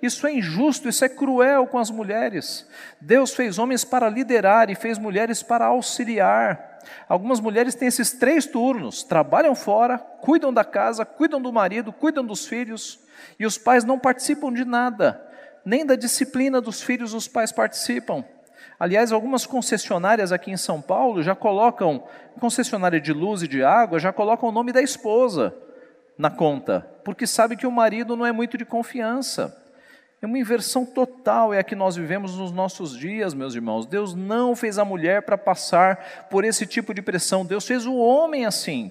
Speaker 1: Isso é injusto, isso é cruel com as mulheres. Deus fez homens para liderar e fez mulheres para auxiliar. Algumas mulheres têm esses três turnos: trabalham fora, cuidam da casa, cuidam do marido, cuidam dos filhos, e os pais não participam de nada, nem da disciplina dos filhos os pais participam. Aliás, algumas concessionárias aqui em São Paulo já colocam, concessionária de luz e de água, já colocam o nome da esposa na conta, porque sabe que o marido não é muito de confiança. É uma inversão total, é a que nós vivemos nos nossos dias, meus irmãos. Deus não fez a mulher para passar por esse tipo de pressão, Deus fez o homem assim,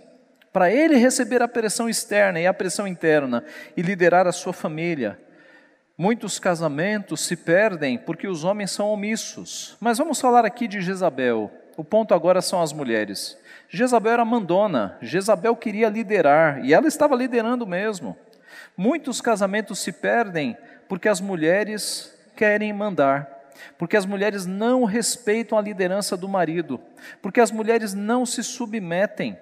Speaker 1: para ele receber a pressão externa e a pressão interna e liderar a sua família. Muitos casamentos se perdem porque os homens são omissos. Mas vamos falar aqui de Jezabel. O ponto agora são as mulheres. Jezabel era mandona, Jezabel queria liderar e ela estava liderando mesmo. Muitos casamentos se perdem porque as mulheres querem mandar, porque as mulheres não respeitam a liderança do marido, porque as mulheres não se submetem.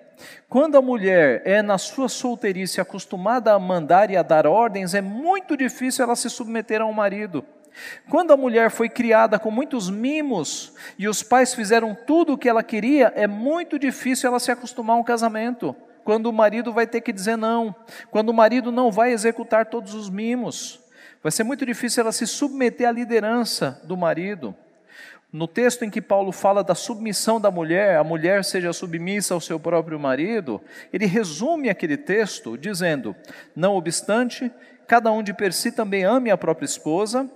Speaker 1: Quando a mulher é na sua solteirice acostumada a mandar e a dar ordens, é muito difícil ela se submeter a um marido. Quando a mulher foi criada com muitos mimos e os pais fizeram tudo o que ela queria, é muito difícil ela se acostumar a um casamento. Quando o marido vai ter que dizer não, quando o marido não vai executar todos os mimos. Vai ser muito difícil ela se submeter à liderança do marido. No texto em que Paulo fala da submissão da mulher, a mulher seja submissa ao seu próprio marido, ele resume aquele texto dizendo: Não obstante, cada um de per si também ame a própria esposa,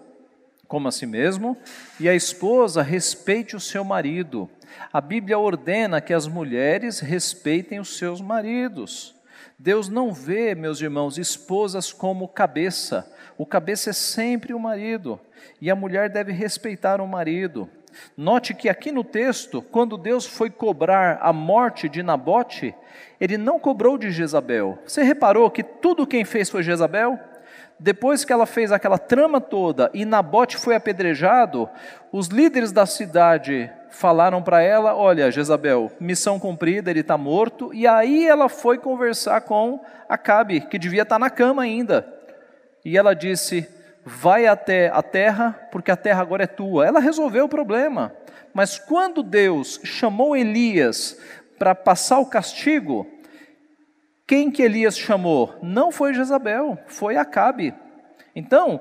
Speaker 1: como a si mesmo, e a esposa respeite o seu marido. A Bíblia ordena que as mulheres respeitem os seus maridos. Deus não vê, meus irmãos, esposas como cabeça. O cabeça é sempre o marido, e a mulher deve respeitar o marido. Note que aqui no texto, quando Deus foi cobrar a morte de Nabote, ele não cobrou de Jezabel. Você reparou que tudo quem fez foi Jezabel? depois que ela fez aquela trama toda e Nabote foi apedrejado, os líderes da cidade falaram para ela: Olha, Jezabel, missão cumprida, ele está morto. E aí ela foi conversar com Acabe, que devia estar tá na cama ainda. E ela disse: Vai até a terra, porque a terra agora é tua. Ela resolveu o problema. Mas quando Deus chamou Elias para passar o castigo, quem que Elias chamou? Não foi Jezabel, foi Acabe. Então,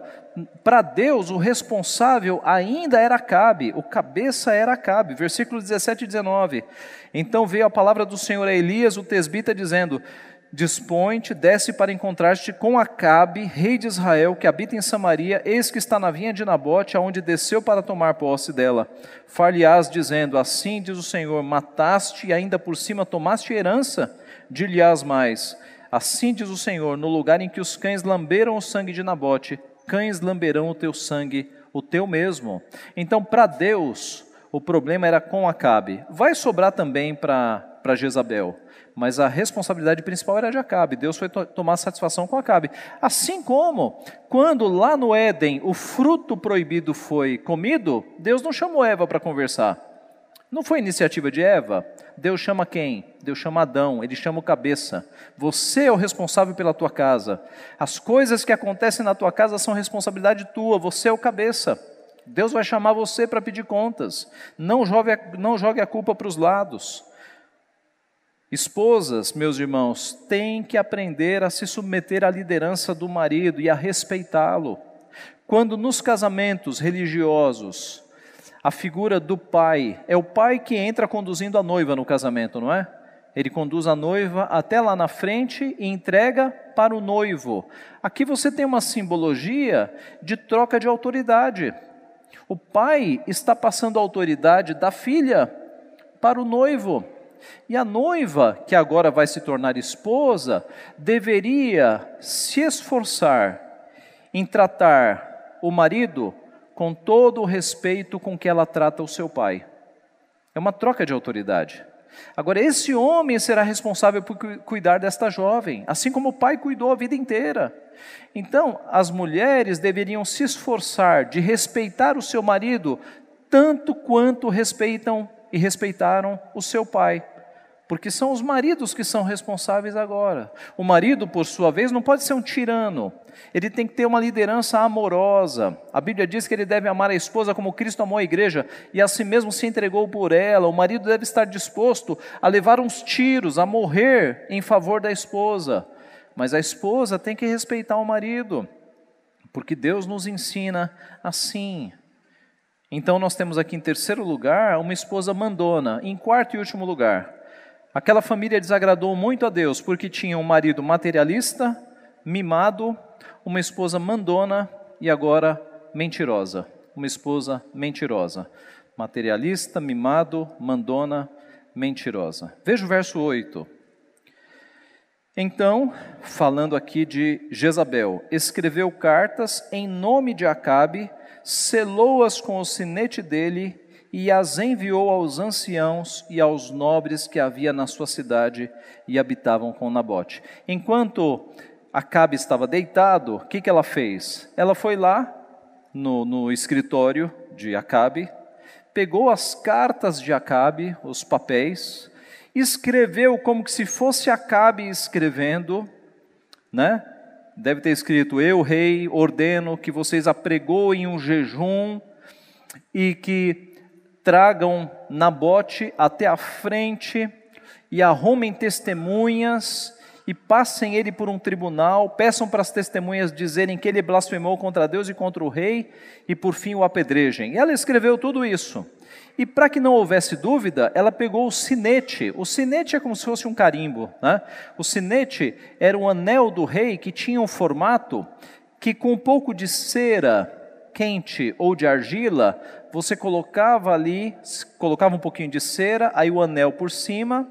Speaker 1: para Deus, o responsável ainda era Acabe, o cabeça era Acabe. Versículo 17 e 19. Então veio a palavra do Senhor a Elias, o tesbita, dizendo: Dispõe-te, desce para encontrar-te com Acabe, rei de Israel, que habita em Samaria, eis que está na vinha de Nabote, aonde desceu para tomar posse dela. Far-lhe-ás, dizendo: Assim diz o Senhor: Mataste e ainda por cima tomaste herança dir-lhe-ás mais: Assim diz o Senhor: no lugar em que os cães lamberam o sangue de Nabote, cães lamberão o teu sangue, o teu mesmo. Então, para Deus, o problema era com Acabe. Vai sobrar também para Jezabel, mas a responsabilidade principal era de Acabe. Deus foi to tomar satisfação com Acabe. Assim como, quando lá no Éden o fruto proibido foi comido, Deus não chamou Eva para conversar. Não foi iniciativa de Eva. Deus chama quem? Deus chama Adão, ele chama o cabeça. Você é o responsável pela tua casa. As coisas que acontecem na tua casa são responsabilidade tua, você é o cabeça. Deus vai chamar você para pedir contas. Não jogue, não jogue a culpa para os lados. Esposas, meus irmãos, têm que aprender a se submeter à liderança do marido e a respeitá-lo. Quando nos casamentos religiosos a figura do pai. É o pai que entra conduzindo a noiva no casamento, não é? Ele conduz a noiva até lá na frente e entrega para o noivo. Aqui você tem uma simbologia de troca de autoridade. O pai está passando a autoridade da filha para o noivo. E a noiva, que agora vai se tornar esposa, deveria se esforçar em tratar o marido com todo o respeito com que ela trata o seu pai. É uma troca de autoridade. Agora, esse homem será responsável por cuidar desta jovem, assim como o pai cuidou a vida inteira. Então, as mulheres deveriam se esforçar de respeitar o seu marido tanto quanto respeitam e respeitaram o seu pai porque são os maridos que são responsáveis agora. O marido, por sua vez, não pode ser um tirano, ele tem que ter uma liderança amorosa. A Bíblia diz que ele deve amar a esposa como Cristo amou a igreja e a si mesmo se entregou por ela. O marido deve estar disposto a levar uns tiros, a morrer em favor da esposa. Mas a esposa tem que respeitar o marido, porque Deus nos ensina assim. Então, nós temos aqui em terceiro lugar uma esposa mandona. Em quarto e último lugar, Aquela família desagradou muito a Deus porque tinha um marido materialista, mimado, uma esposa mandona e agora mentirosa. Uma esposa mentirosa. Materialista, mimado, mandona, mentirosa. Veja o verso 8. Então, falando aqui de Jezabel, escreveu cartas em nome de Acabe, selou-as com o sinete dele e as enviou aos anciãos e aos nobres que havia na sua cidade e habitavam com Nabote. Enquanto Acabe estava deitado, o que, que ela fez? Ela foi lá no, no escritório de Acabe, pegou as cartas de Acabe, os papéis, escreveu como que se fosse Acabe escrevendo, né? Deve ter escrito: Eu, rei, ordeno que vocês apregoem um jejum e que tragam Nabote até a frente e arrumem testemunhas e passem ele por um tribunal, peçam para as testemunhas dizerem que ele blasfemou contra Deus e contra o rei, e por fim o apedrejem. Ela escreveu tudo isso. E para que não houvesse dúvida, ela pegou o sinete. O sinete é como se fosse um carimbo. Né? O sinete era um anel do rei que tinha um formato que, com um pouco de cera quente ou de argila, você colocava ali, colocava um pouquinho de cera, aí o anel por cima,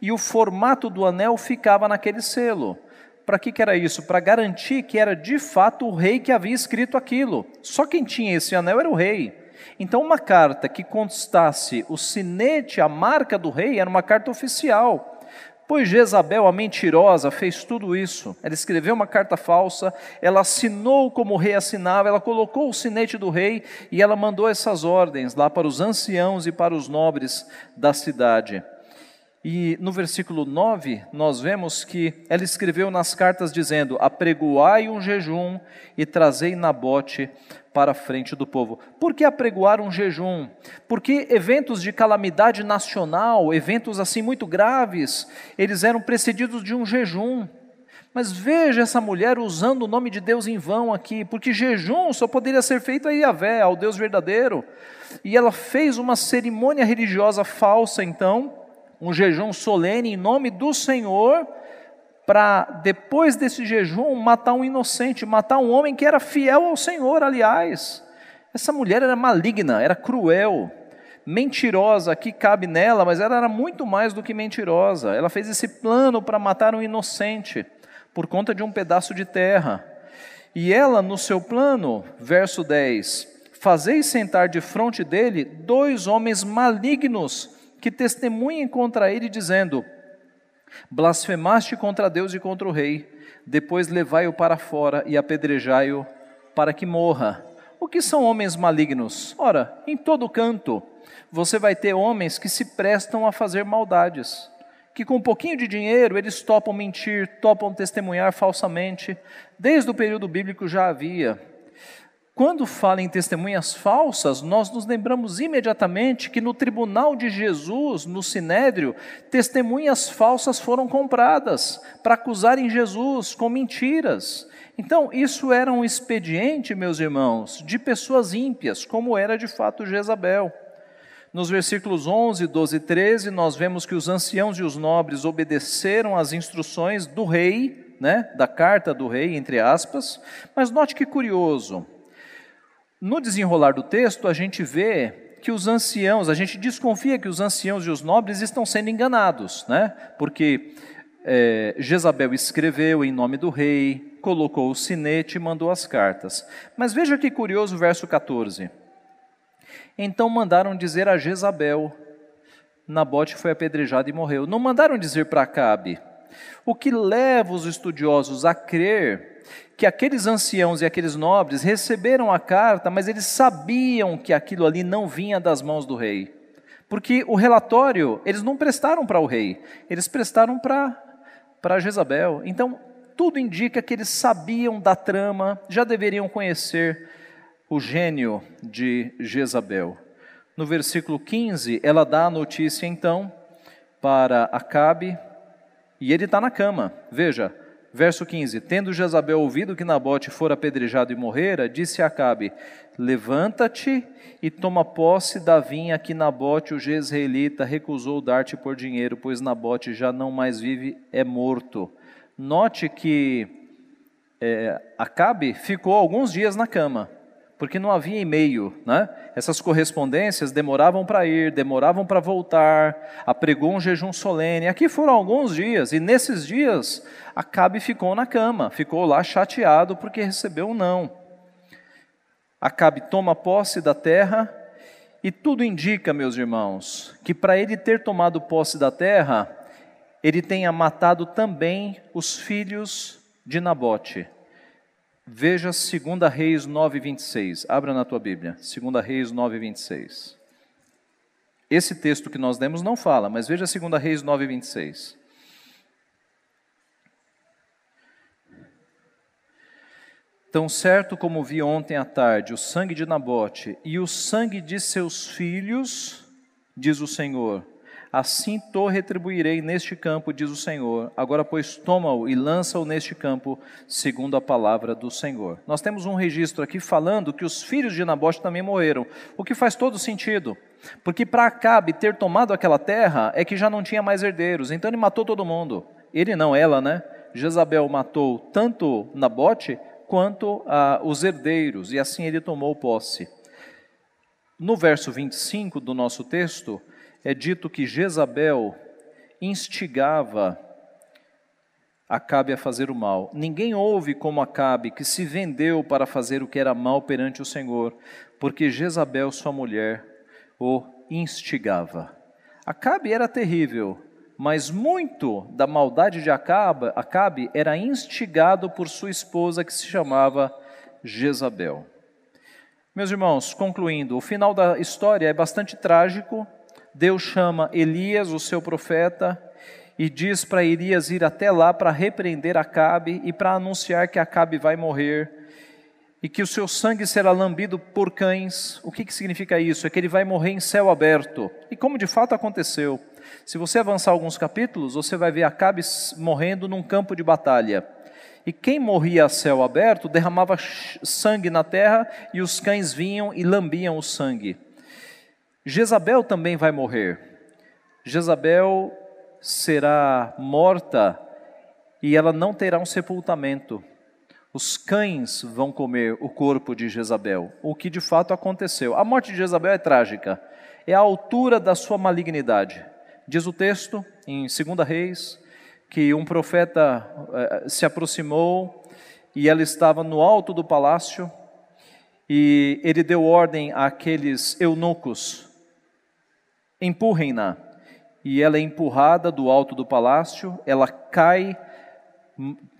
Speaker 1: e o formato do anel ficava naquele selo. Para que, que era isso? Para garantir que era de fato o rei que havia escrito aquilo. Só quem tinha esse anel era o rei. Então, uma carta que constasse o sinete, a marca do rei, era uma carta oficial. Pois Jezabel, a mentirosa, fez tudo isso. Ela escreveu uma carta falsa, ela assinou como o rei assinava, ela colocou o sinete do rei e ela mandou essas ordens lá para os anciãos e para os nobres da cidade. E no versículo 9, nós vemos que ela escreveu nas cartas dizendo: Apregoai um jejum e trazei Nabote para a frente do povo. Por que apregoar um jejum? Porque eventos de calamidade nacional, eventos assim muito graves, eles eram precedidos de um jejum. Mas veja essa mulher usando o nome de Deus em vão aqui, porque jejum só poderia ser feito a Yahvé, ao Deus verdadeiro. E ela fez uma cerimônia religiosa falsa, então, um jejum solene em nome do Senhor, para depois desse jejum matar um inocente, matar um homem que era fiel ao Senhor, aliás. Essa mulher era maligna, era cruel, mentirosa, aqui cabe nela, mas ela era muito mais do que mentirosa. Ela fez esse plano para matar um inocente por conta de um pedaço de terra. E ela, no seu plano, verso 10, fazeis sentar de frente dele dois homens malignos que testemunhem contra ele, dizendo: Blasfemaste contra Deus e contra o rei, depois levai-o para fora e apedrejai-o para que morra. O que são homens malignos? Ora, em todo canto você vai ter homens que se prestam a fazer maldades, que com um pouquinho de dinheiro eles topam mentir, topam testemunhar falsamente. Desde o período bíblico já havia. Quando fala em testemunhas falsas, nós nos lembramos imediatamente que no tribunal de Jesus, no Sinédrio, testemunhas falsas foram compradas para acusarem Jesus com mentiras. Então, isso era um expediente, meus irmãos, de pessoas ímpias, como era de fato Jezabel. Nos versículos 11, 12 e 13, nós vemos que os anciãos e os nobres obedeceram às instruções do rei, né, da carta do rei, entre aspas, mas note que curioso, no desenrolar do texto, a gente vê que os anciãos, a gente desconfia que os anciãos e os nobres estão sendo enganados, né? Porque é, Jezabel escreveu em nome do rei, colocou o sinete e mandou as cartas. Mas veja que curioso o verso 14. Então mandaram dizer a Jezabel: Nabote foi apedrejado e morreu. Não mandaram dizer para Acabe. O que leva os estudiosos a crer que aqueles anciãos e aqueles nobres receberam a carta, mas eles sabiam que aquilo ali não vinha das mãos do rei. Porque o relatório, eles não prestaram para o rei, eles prestaram para, Jezabel. Então, tudo indica que eles sabiam da trama, já deveriam conhecer o gênio de Jezabel. No versículo 15, ela dá a notícia então para Acabe, e ele está na cama. Veja, Verso 15: Tendo Jezabel ouvido que Nabote fora apedrejado e morrera, disse a Acabe: Levanta-te e toma posse da vinha que Nabote, o jezreelita, recusou dar-te por dinheiro, pois Nabote já não mais vive, é morto. Note que é, Acabe ficou alguns dias na cama porque não havia e-mail, né? Essas correspondências demoravam para ir, demoravam para voltar, apregou um jejum solene. Aqui foram alguns dias, e nesses dias Acabe ficou na cama, ficou lá chateado porque recebeu um não. Acabe toma posse da terra, e tudo indica, meus irmãos, que para ele ter tomado posse da terra, ele tenha matado também os filhos de Nabote. Veja 2 Reis 9, 26. Abra na tua Bíblia. 2 Reis 9, 26. Esse texto que nós lemos não fala, mas veja 2 Reis 9, 26. Tão certo como vi ontem à tarde o sangue de Nabote e o sangue de seus filhos, diz o Senhor, Assim to retribuirei neste campo, diz o Senhor. Agora, pois, toma-o e lança-o neste campo, segundo a palavra do Senhor. Nós temos um registro aqui falando que os filhos de Nabote também morreram, o que faz todo sentido. Porque para Acabe ter tomado aquela terra é que já não tinha mais herdeiros, então ele matou todo mundo. Ele não, ela, né? Jezabel matou tanto Nabote quanto aos herdeiros, e assim ele tomou posse. No verso 25 do nosso texto, é dito que Jezabel instigava Acabe a fazer o mal. Ninguém ouve como Acabe, que se vendeu para fazer o que era mal perante o Senhor, porque Jezabel, sua mulher, o instigava. Acabe era terrível, mas muito da maldade de Acabe, Acabe era instigado por sua esposa, que se chamava Jezabel. Meus irmãos, concluindo, o final da história é bastante trágico. Deus chama Elias, o seu profeta, e diz para Elias ir até lá para repreender Acabe e para anunciar que Acabe vai morrer e que o seu sangue será lambido por cães. O que, que significa isso? É que ele vai morrer em céu aberto. E como de fato aconteceu. Se você avançar alguns capítulos, você vai ver Acabe morrendo num campo de batalha. E quem morria a céu aberto derramava sangue na terra e os cães vinham e lambiam o sangue. Jezabel também vai morrer. Jezabel será morta e ela não terá um sepultamento. Os cães vão comer o corpo de Jezabel, o que de fato aconteceu. A morte de Jezabel é trágica, é a altura da sua malignidade. Diz o texto, em 2 Reis, que um profeta eh, se aproximou e ela estava no alto do palácio e ele deu ordem àqueles eunucos: empurrem-na e ela é empurrada do alto do palácio, ela cai,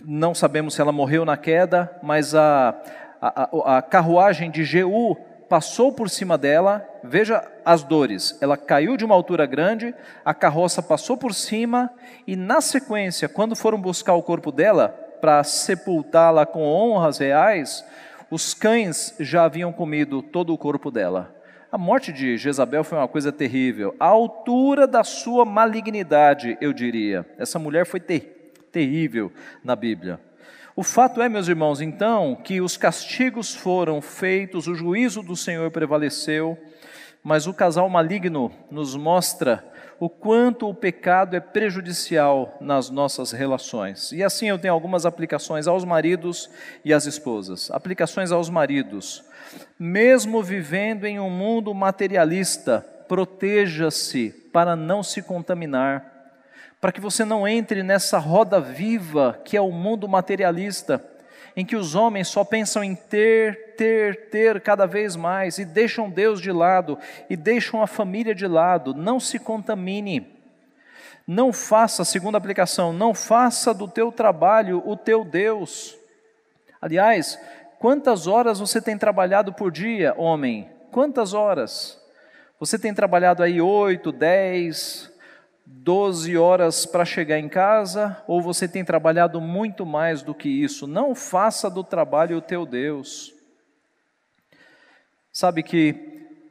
Speaker 1: não sabemos se ela morreu na queda, mas a, a, a carruagem de Jeú passou por cima dela, veja as dores, ela caiu de uma altura grande, a carroça passou por cima, e na sequência, quando foram buscar o corpo dela, para sepultá-la com honras reais, os cães já haviam comido todo o corpo dela. A morte de Jezabel foi uma coisa terrível. A altura da sua malignidade, eu diria. Essa mulher foi ter terrível na Bíblia. O fato é, meus irmãos, então, que os castigos foram feitos, o juízo do Senhor prevaleceu, mas o casal maligno nos mostra o quanto o pecado é prejudicial nas nossas relações. E assim eu tenho algumas aplicações aos maridos e às esposas. Aplicações aos maridos. Mesmo vivendo em um mundo materialista, proteja-se para não se contaminar, para que você não entre nessa roda viva que é o mundo materialista, em que os homens só pensam em ter, ter, ter cada vez mais e deixam Deus de lado e deixam a família de lado. Não se contamine. Não faça, segunda aplicação, não faça do teu trabalho o teu Deus. Aliás, quantas horas você tem trabalhado por dia, homem? Quantas horas? Você tem trabalhado aí oito, dez, 12 horas para chegar em casa, ou você tem trabalhado muito mais do que isso. Não faça do trabalho o teu Deus. Sabe que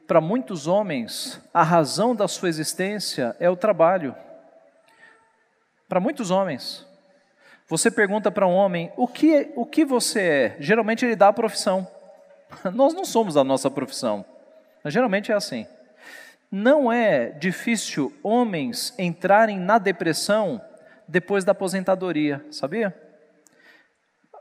Speaker 1: para muitos homens a razão da sua existência é o trabalho. Para muitos homens. Você pergunta para um homem o que, o que você é, geralmente ele dá a profissão. Nós não somos a nossa profissão, mas geralmente é assim. Não é difícil homens entrarem na depressão depois da aposentadoria, sabia?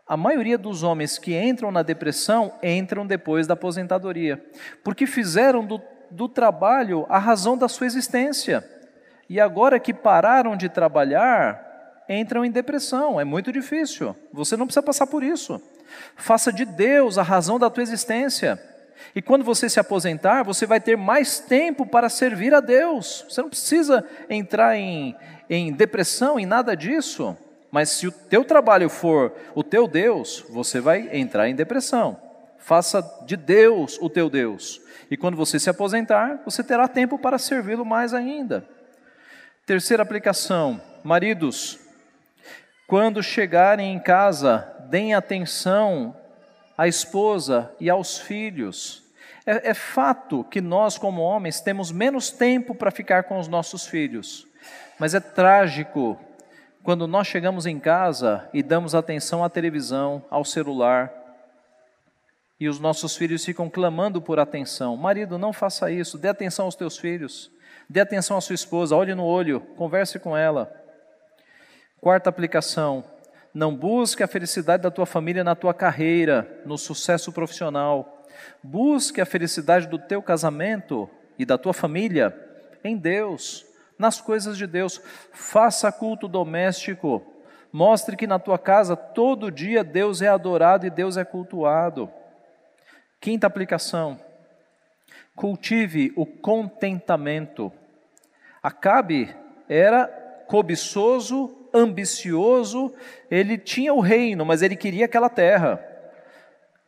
Speaker 1: A maioria dos homens que entram na depressão entram depois da aposentadoria, porque fizeram do, do trabalho a razão da sua existência. E agora que pararam de trabalhar, entram em depressão. É muito difícil. Você não precisa passar por isso. Faça de Deus a razão da tua existência. E quando você se aposentar, você vai ter mais tempo para servir a Deus. Você não precisa entrar em, em depressão, em nada disso. Mas se o teu trabalho for o teu Deus, você vai entrar em depressão. Faça de Deus o teu Deus. E quando você se aposentar, você terá tempo para servi-lo mais ainda. Terceira aplicação: maridos, quando chegarem em casa, deem atenção à esposa e aos filhos. É, é fato que nós, como homens, temos menos tempo para ficar com os nossos filhos, mas é trágico quando nós chegamos em casa e damos atenção à televisão, ao celular, e os nossos filhos ficam clamando por atenção. Marido, não faça isso, dê atenção aos teus filhos, dê atenção à sua esposa, olhe no olho, converse com ela. Quarta aplicação: Não busque a felicidade da tua família na tua carreira, no sucesso profissional. Busque a felicidade do teu casamento e da tua família em Deus, nas coisas de Deus. Faça culto doméstico. Mostre que na tua casa todo dia Deus é adorado e Deus é cultuado. Quinta aplicação: cultive o contentamento. Acabe era cobiçoso, ambicioso, ele tinha o reino, mas ele queria aquela terra.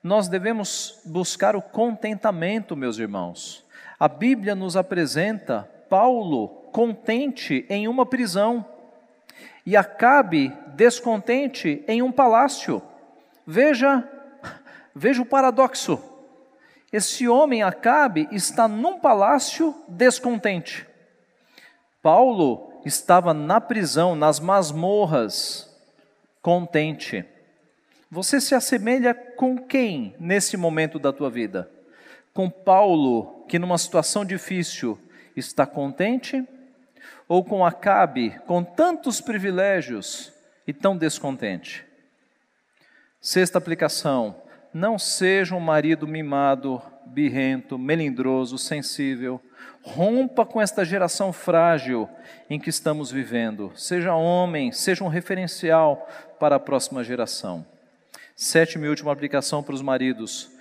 Speaker 1: Nós devemos buscar o contentamento, meus irmãos. A Bíblia nos apresenta Paulo contente em uma prisão e Acabe descontente em um palácio. Veja, veja o paradoxo. Esse homem Acabe está num palácio descontente. Paulo estava na prisão, nas masmorras, contente. Você se assemelha com quem nesse momento da tua vida? Com Paulo, que numa situação difícil está contente? Ou com Acabe, com tantos privilégios e tão descontente? Sexta aplicação: não seja um marido mimado, birrento, melindroso, sensível. Rompa com esta geração frágil em que estamos vivendo. Seja homem, seja um referencial para a próxima geração. Sétima e última aplicação para os maridos.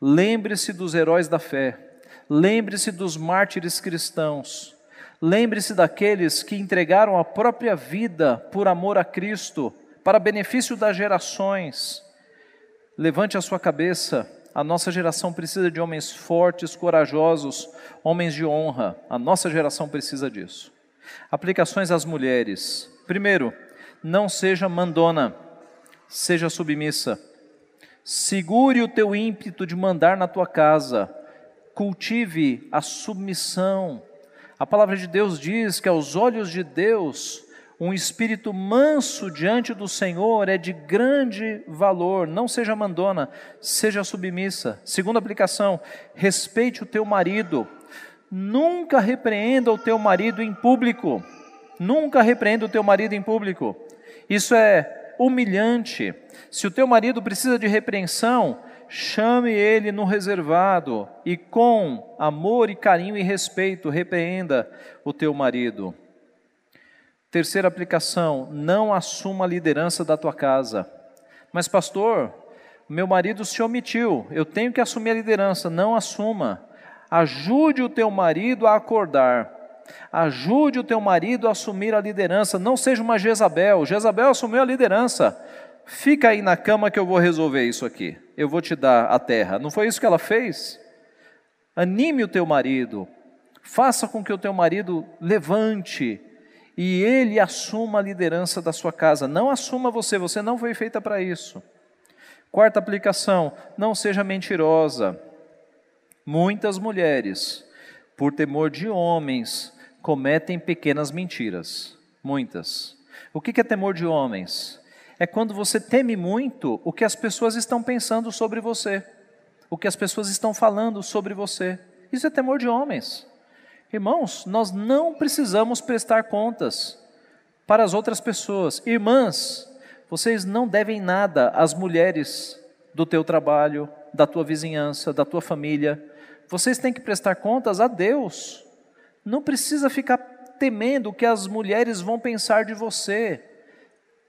Speaker 1: Lembre-se dos heróis da fé. Lembre-se dos mártires cristãos. Lembre-se daqueles que entregaram a própria vida por amor a Cristo, para benefício das gerações. Levante a sua cabeça. A nossa geração precisa de homens fortes, corajosos, homens de honra. A nossa geração precisa disso. Aplicações às mulheres. Primeiro, não seja mandona seja submissa. Segure o teu ímpeto de mandar na tua casa. Cultive a submissão. A palavra de Deus diz que aos olhos de Deus, um espírito manso diante do Senhor é de grande valor. Não seja mandona, seja submissa. Segunda aplicação: respeite o teu marido. Nunca repreenda o teu marido em público. Nunca repreenda o teu marido em público. Isso é humilhante. Se o teu marido precisa de repreensão, chame ele no reservado e com amor e carinho e respeito repreenda o teu marido. Terceira aplicação: não assuma a liderança da tua casa. Mas, pastor, meu marido se omitiu, eu tenho que assumir a liderança. Não assuma. Ajude o teu marido a acordar. Ajude o teu marido a assumir a liderança. Não seja uma Jezabel. Jezabel assumiu a liderança. Fica aí na cama que eu vou resolver isso aqui. Eu vou te dar a terra. Não foi isso que ela fez? Anime o teu marido. Faça com que o teu marido levante e ele assuma a liderança da sua casa. Não assuma você, você não foi feita para isso. Quarta aplicação: não seja mentirosa. Muitas mulheres, por temor de homens, cometem pequenas mentiras, muitas. O que é temor de homens? É quando você teme muito o que as pessoas estão pensando sobre você, o que as pessoas estão falando sobre você. Isso é temor de homens. Irmãos, nós não precisamos prestar contas para as outras pessoas. Irmãs, vocês não devem nada às mulheres do teu trabalho, da tua vizinhança, da tua família. Vocês têm que prestar contas a Deus não precisa ficar temendo o que as mulheres vão pensar de você.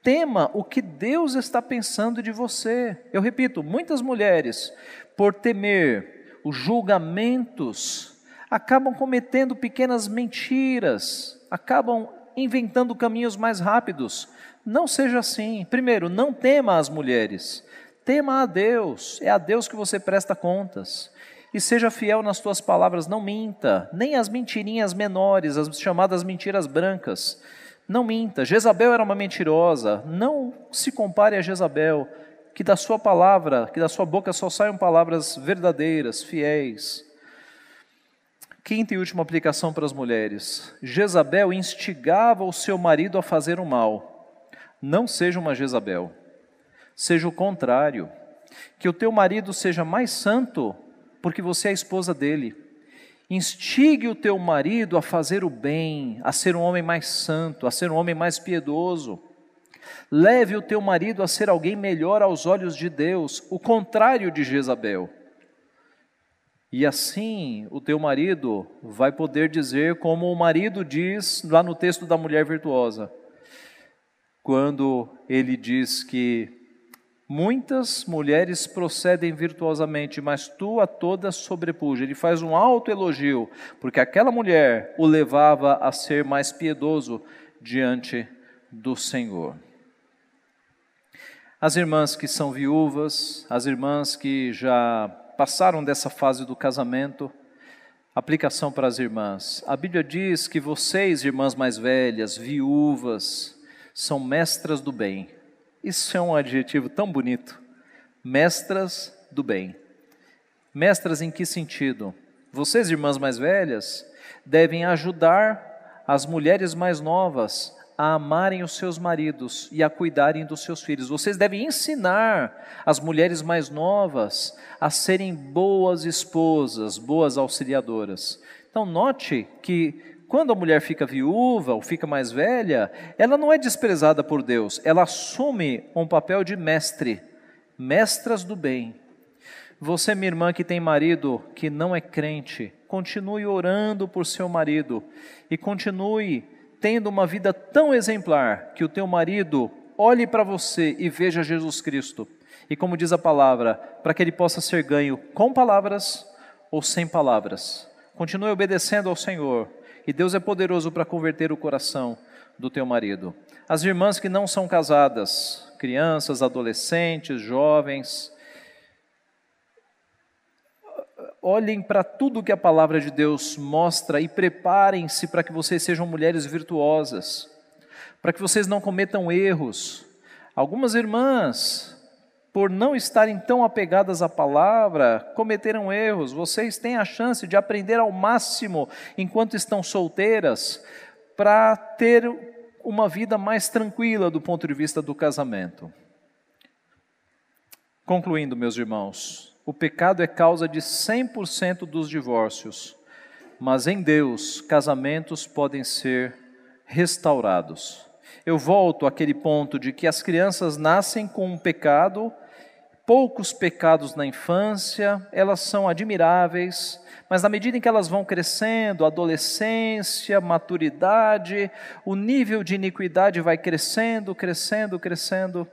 Speaker 1: Tema o que Deus está pensando de você. Eu repito, muitas mulheres, por temer os julgamentos, acabam cometendo pequenas mentiras, acabam inventando caminhos mais rápidos. Não seja assim. Primeiro, não tema as mulheres. Tema a Deus. É a Deus que você presta contas e seja fiel nas tuas palavras, não minta, nem as mentirinhas menores, as chamadas mentiras brancas. Não minta. Jezabel era uma mentirosa. Não se compare a Jezabel, que da sua palavra, que da sua boca só saiam palavras verdadeiras, fiéis. Quinta e última aplicação para as mulheres. Jezabel instigava o seu marido a fazer o mal. Não seja uma Jezabel. Seja o contrário. Que o teu marido seja mais santo porque você é a esposa dele. Instigue o teu marido a fazer o bem, a ser um homem mais santo, a ser um homem mais piedoso. Leve o teu marido a ser alguém melhor aos olhos de Deus, o contrário de Jezabel. E assim o teu marido vai poder dizer, como o marido diz lá no texto da mulher virtuosa, quando ele diz que muitas mulheres procedem virtuosamente, mas tu a todas sobrepuja. Ele faz um alto elogio, porque aquela mulher o levava a ser mais piedoso diante do Senhor. As irmãs que são viúvas, as irmãs que já passaram dessa fase do casamento, aplicação para as irmãs. A Bíblia diz que vocês, irmãs mais velhas, viúvas, são mestras do bem. Isso é um adjetivo tão bonito. Mestras do bem. Mestras em que sentido? Vocês, irmãs mais velhas, devem ajudar as mulheres mais novas a amarem os seus maridos e a cuidarem dos seus filhos. Vocês devem ensinar as mulheres mais novas a serem boas esposas, boas auxiliadoras. Então, note que quando a mulher fica viúva ou fica mais velha, ela não é desprezada por Deus, ela assume um papel de mestre, mestras do bem. Você, minha irmã, que tem marido que não é crente, continue orando por seu marido e continue tendo uma vida tão exemplar que o teu marido olhe para você e veja Jesus Cristo. E como diz a palavra, para que ele possa ser ganho com palavras ou sem palavras. Continue obedecendo ao Senhor, e Deus é poderoso para converter o coração do teu marido. As irmãs que não são casadas, crianças, adolescentes, jovens, olhem para tudo que a palavra de Deus mostra e preparem-se para que vocês sejam mulheres virtuosas, para que vocês não cometam erros. Algumas irmãs, por não estarem tão apegadas à palavra, cometeram erros. Vocês têm a chance de aprender ao máximo enquanto estão solteiras, para ter uma vida mais tranquila do ponto de vista do casamento. Concluindo, meus irmãos, o pecado é causa de 100% dos divórcios, mas em Deus, casamentos podem ser restaurados. Eu volto àquele ponto de que as crianças nascem com um pecado, poucos pecados na infância, elas são admiráveis, mas na medida em que elas vão crescendo, adolescência, maturidade, o nível de iniquidade vai crescendo, crescendo, crescendo,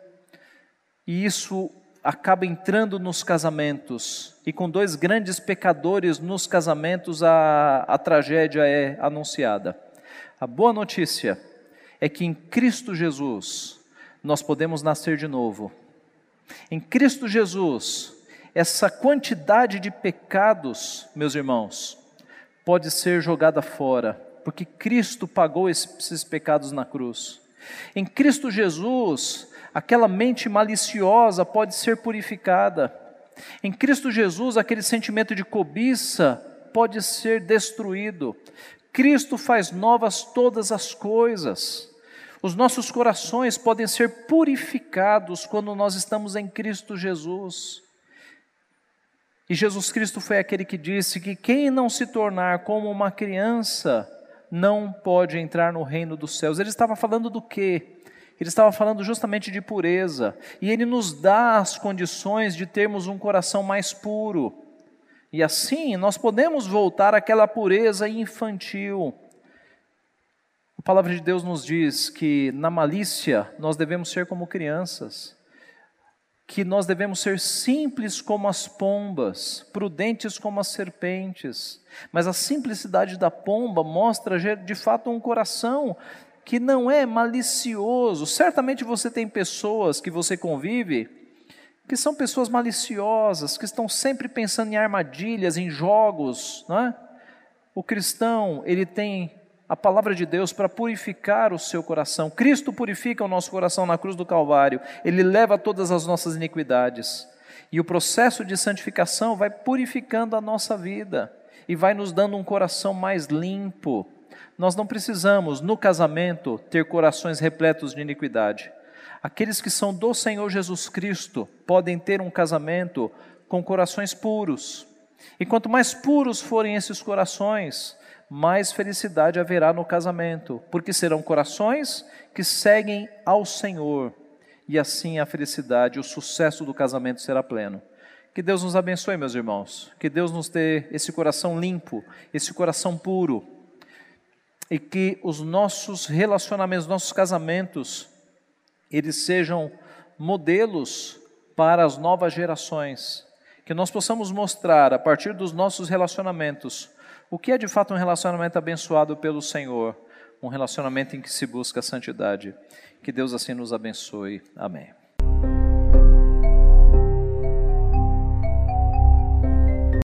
Speaker 1: e isso acaba entrando nos casamentos, e com dois grandes pecadores nos casamentos, a, a tragédia é anunciada. A boa notícia é que em Cristo Jesus nós podemos nascer de novo. Em Cristo Jesus, essa quantidade de pecados, meus irmãos, pode ser jogada fora, porque Cristo pagou esses pecados na cruz. Em Cristo Jesus, aquela mente maliciosa pode ser purificada. Em Cristo Jesus, aquele sentimento de cobiça pode ser destruído. Cristo faz novas todas as coisas. Os nossos corações podem ser purificados quando nós estamos em Cristo Jesus. E Jesus Cristo foi aquele que disse que quem não se tornar como uma criança não pode entrar no reino dos céus. Ele estava falando do quê? Ele estava falando justamente de pureza, e ele nos dá as condições de termos um coração mais puro. E assim nós podemos voltar àquela pureza infantil. A palavra de Deus nos diz que na malícia nós devemos ser como crianças, que nós devemos ser simples como as pombas, prudentes como as serpentes. Mas a simplicidade da pomba mostra de fato um coração que não é malicioso. Certamente você tem pessoas que você convive que são pessoas maliciosas, que estão sempre pensando em armadilhas, em jogos, não é? O cristão, ele tem a palavra de Deus para purificar o seu coração. Cristo purifica o nosso coração na cruz do Calvário. Ele leva todas as nossas iniquidades. E o processo de santificação vai purificando a nossa vida e vai nos dando um coração mais limpo, nós não precisamos, no casamento, ter corações repletos de iniquidade. Aqueles que são do Senhor Jesus Cristo podem ter um casamento com corações puros. E quanto mais puros forem esses corações, mais felicidade haverá no casamento, porque serão corações que seguem ao Senhor, e assim a felicidade, o sucesso do casamento será pleno. Que Deus nos abençoe, meus irmãos. Que Deus nos dê esse coração limpo, esse coração puro. E que os nossos relacionamentos, nossos casamentos, eles sejam modelos para as novas gerações. Que nós possamos mostrar, a partir dos nossos relacionamentos, o que é de fato um relacionamento abençoado pelo Senhor, um relacionamento em que se busca a santidade. Que Deus assim nos abençoe. Amém.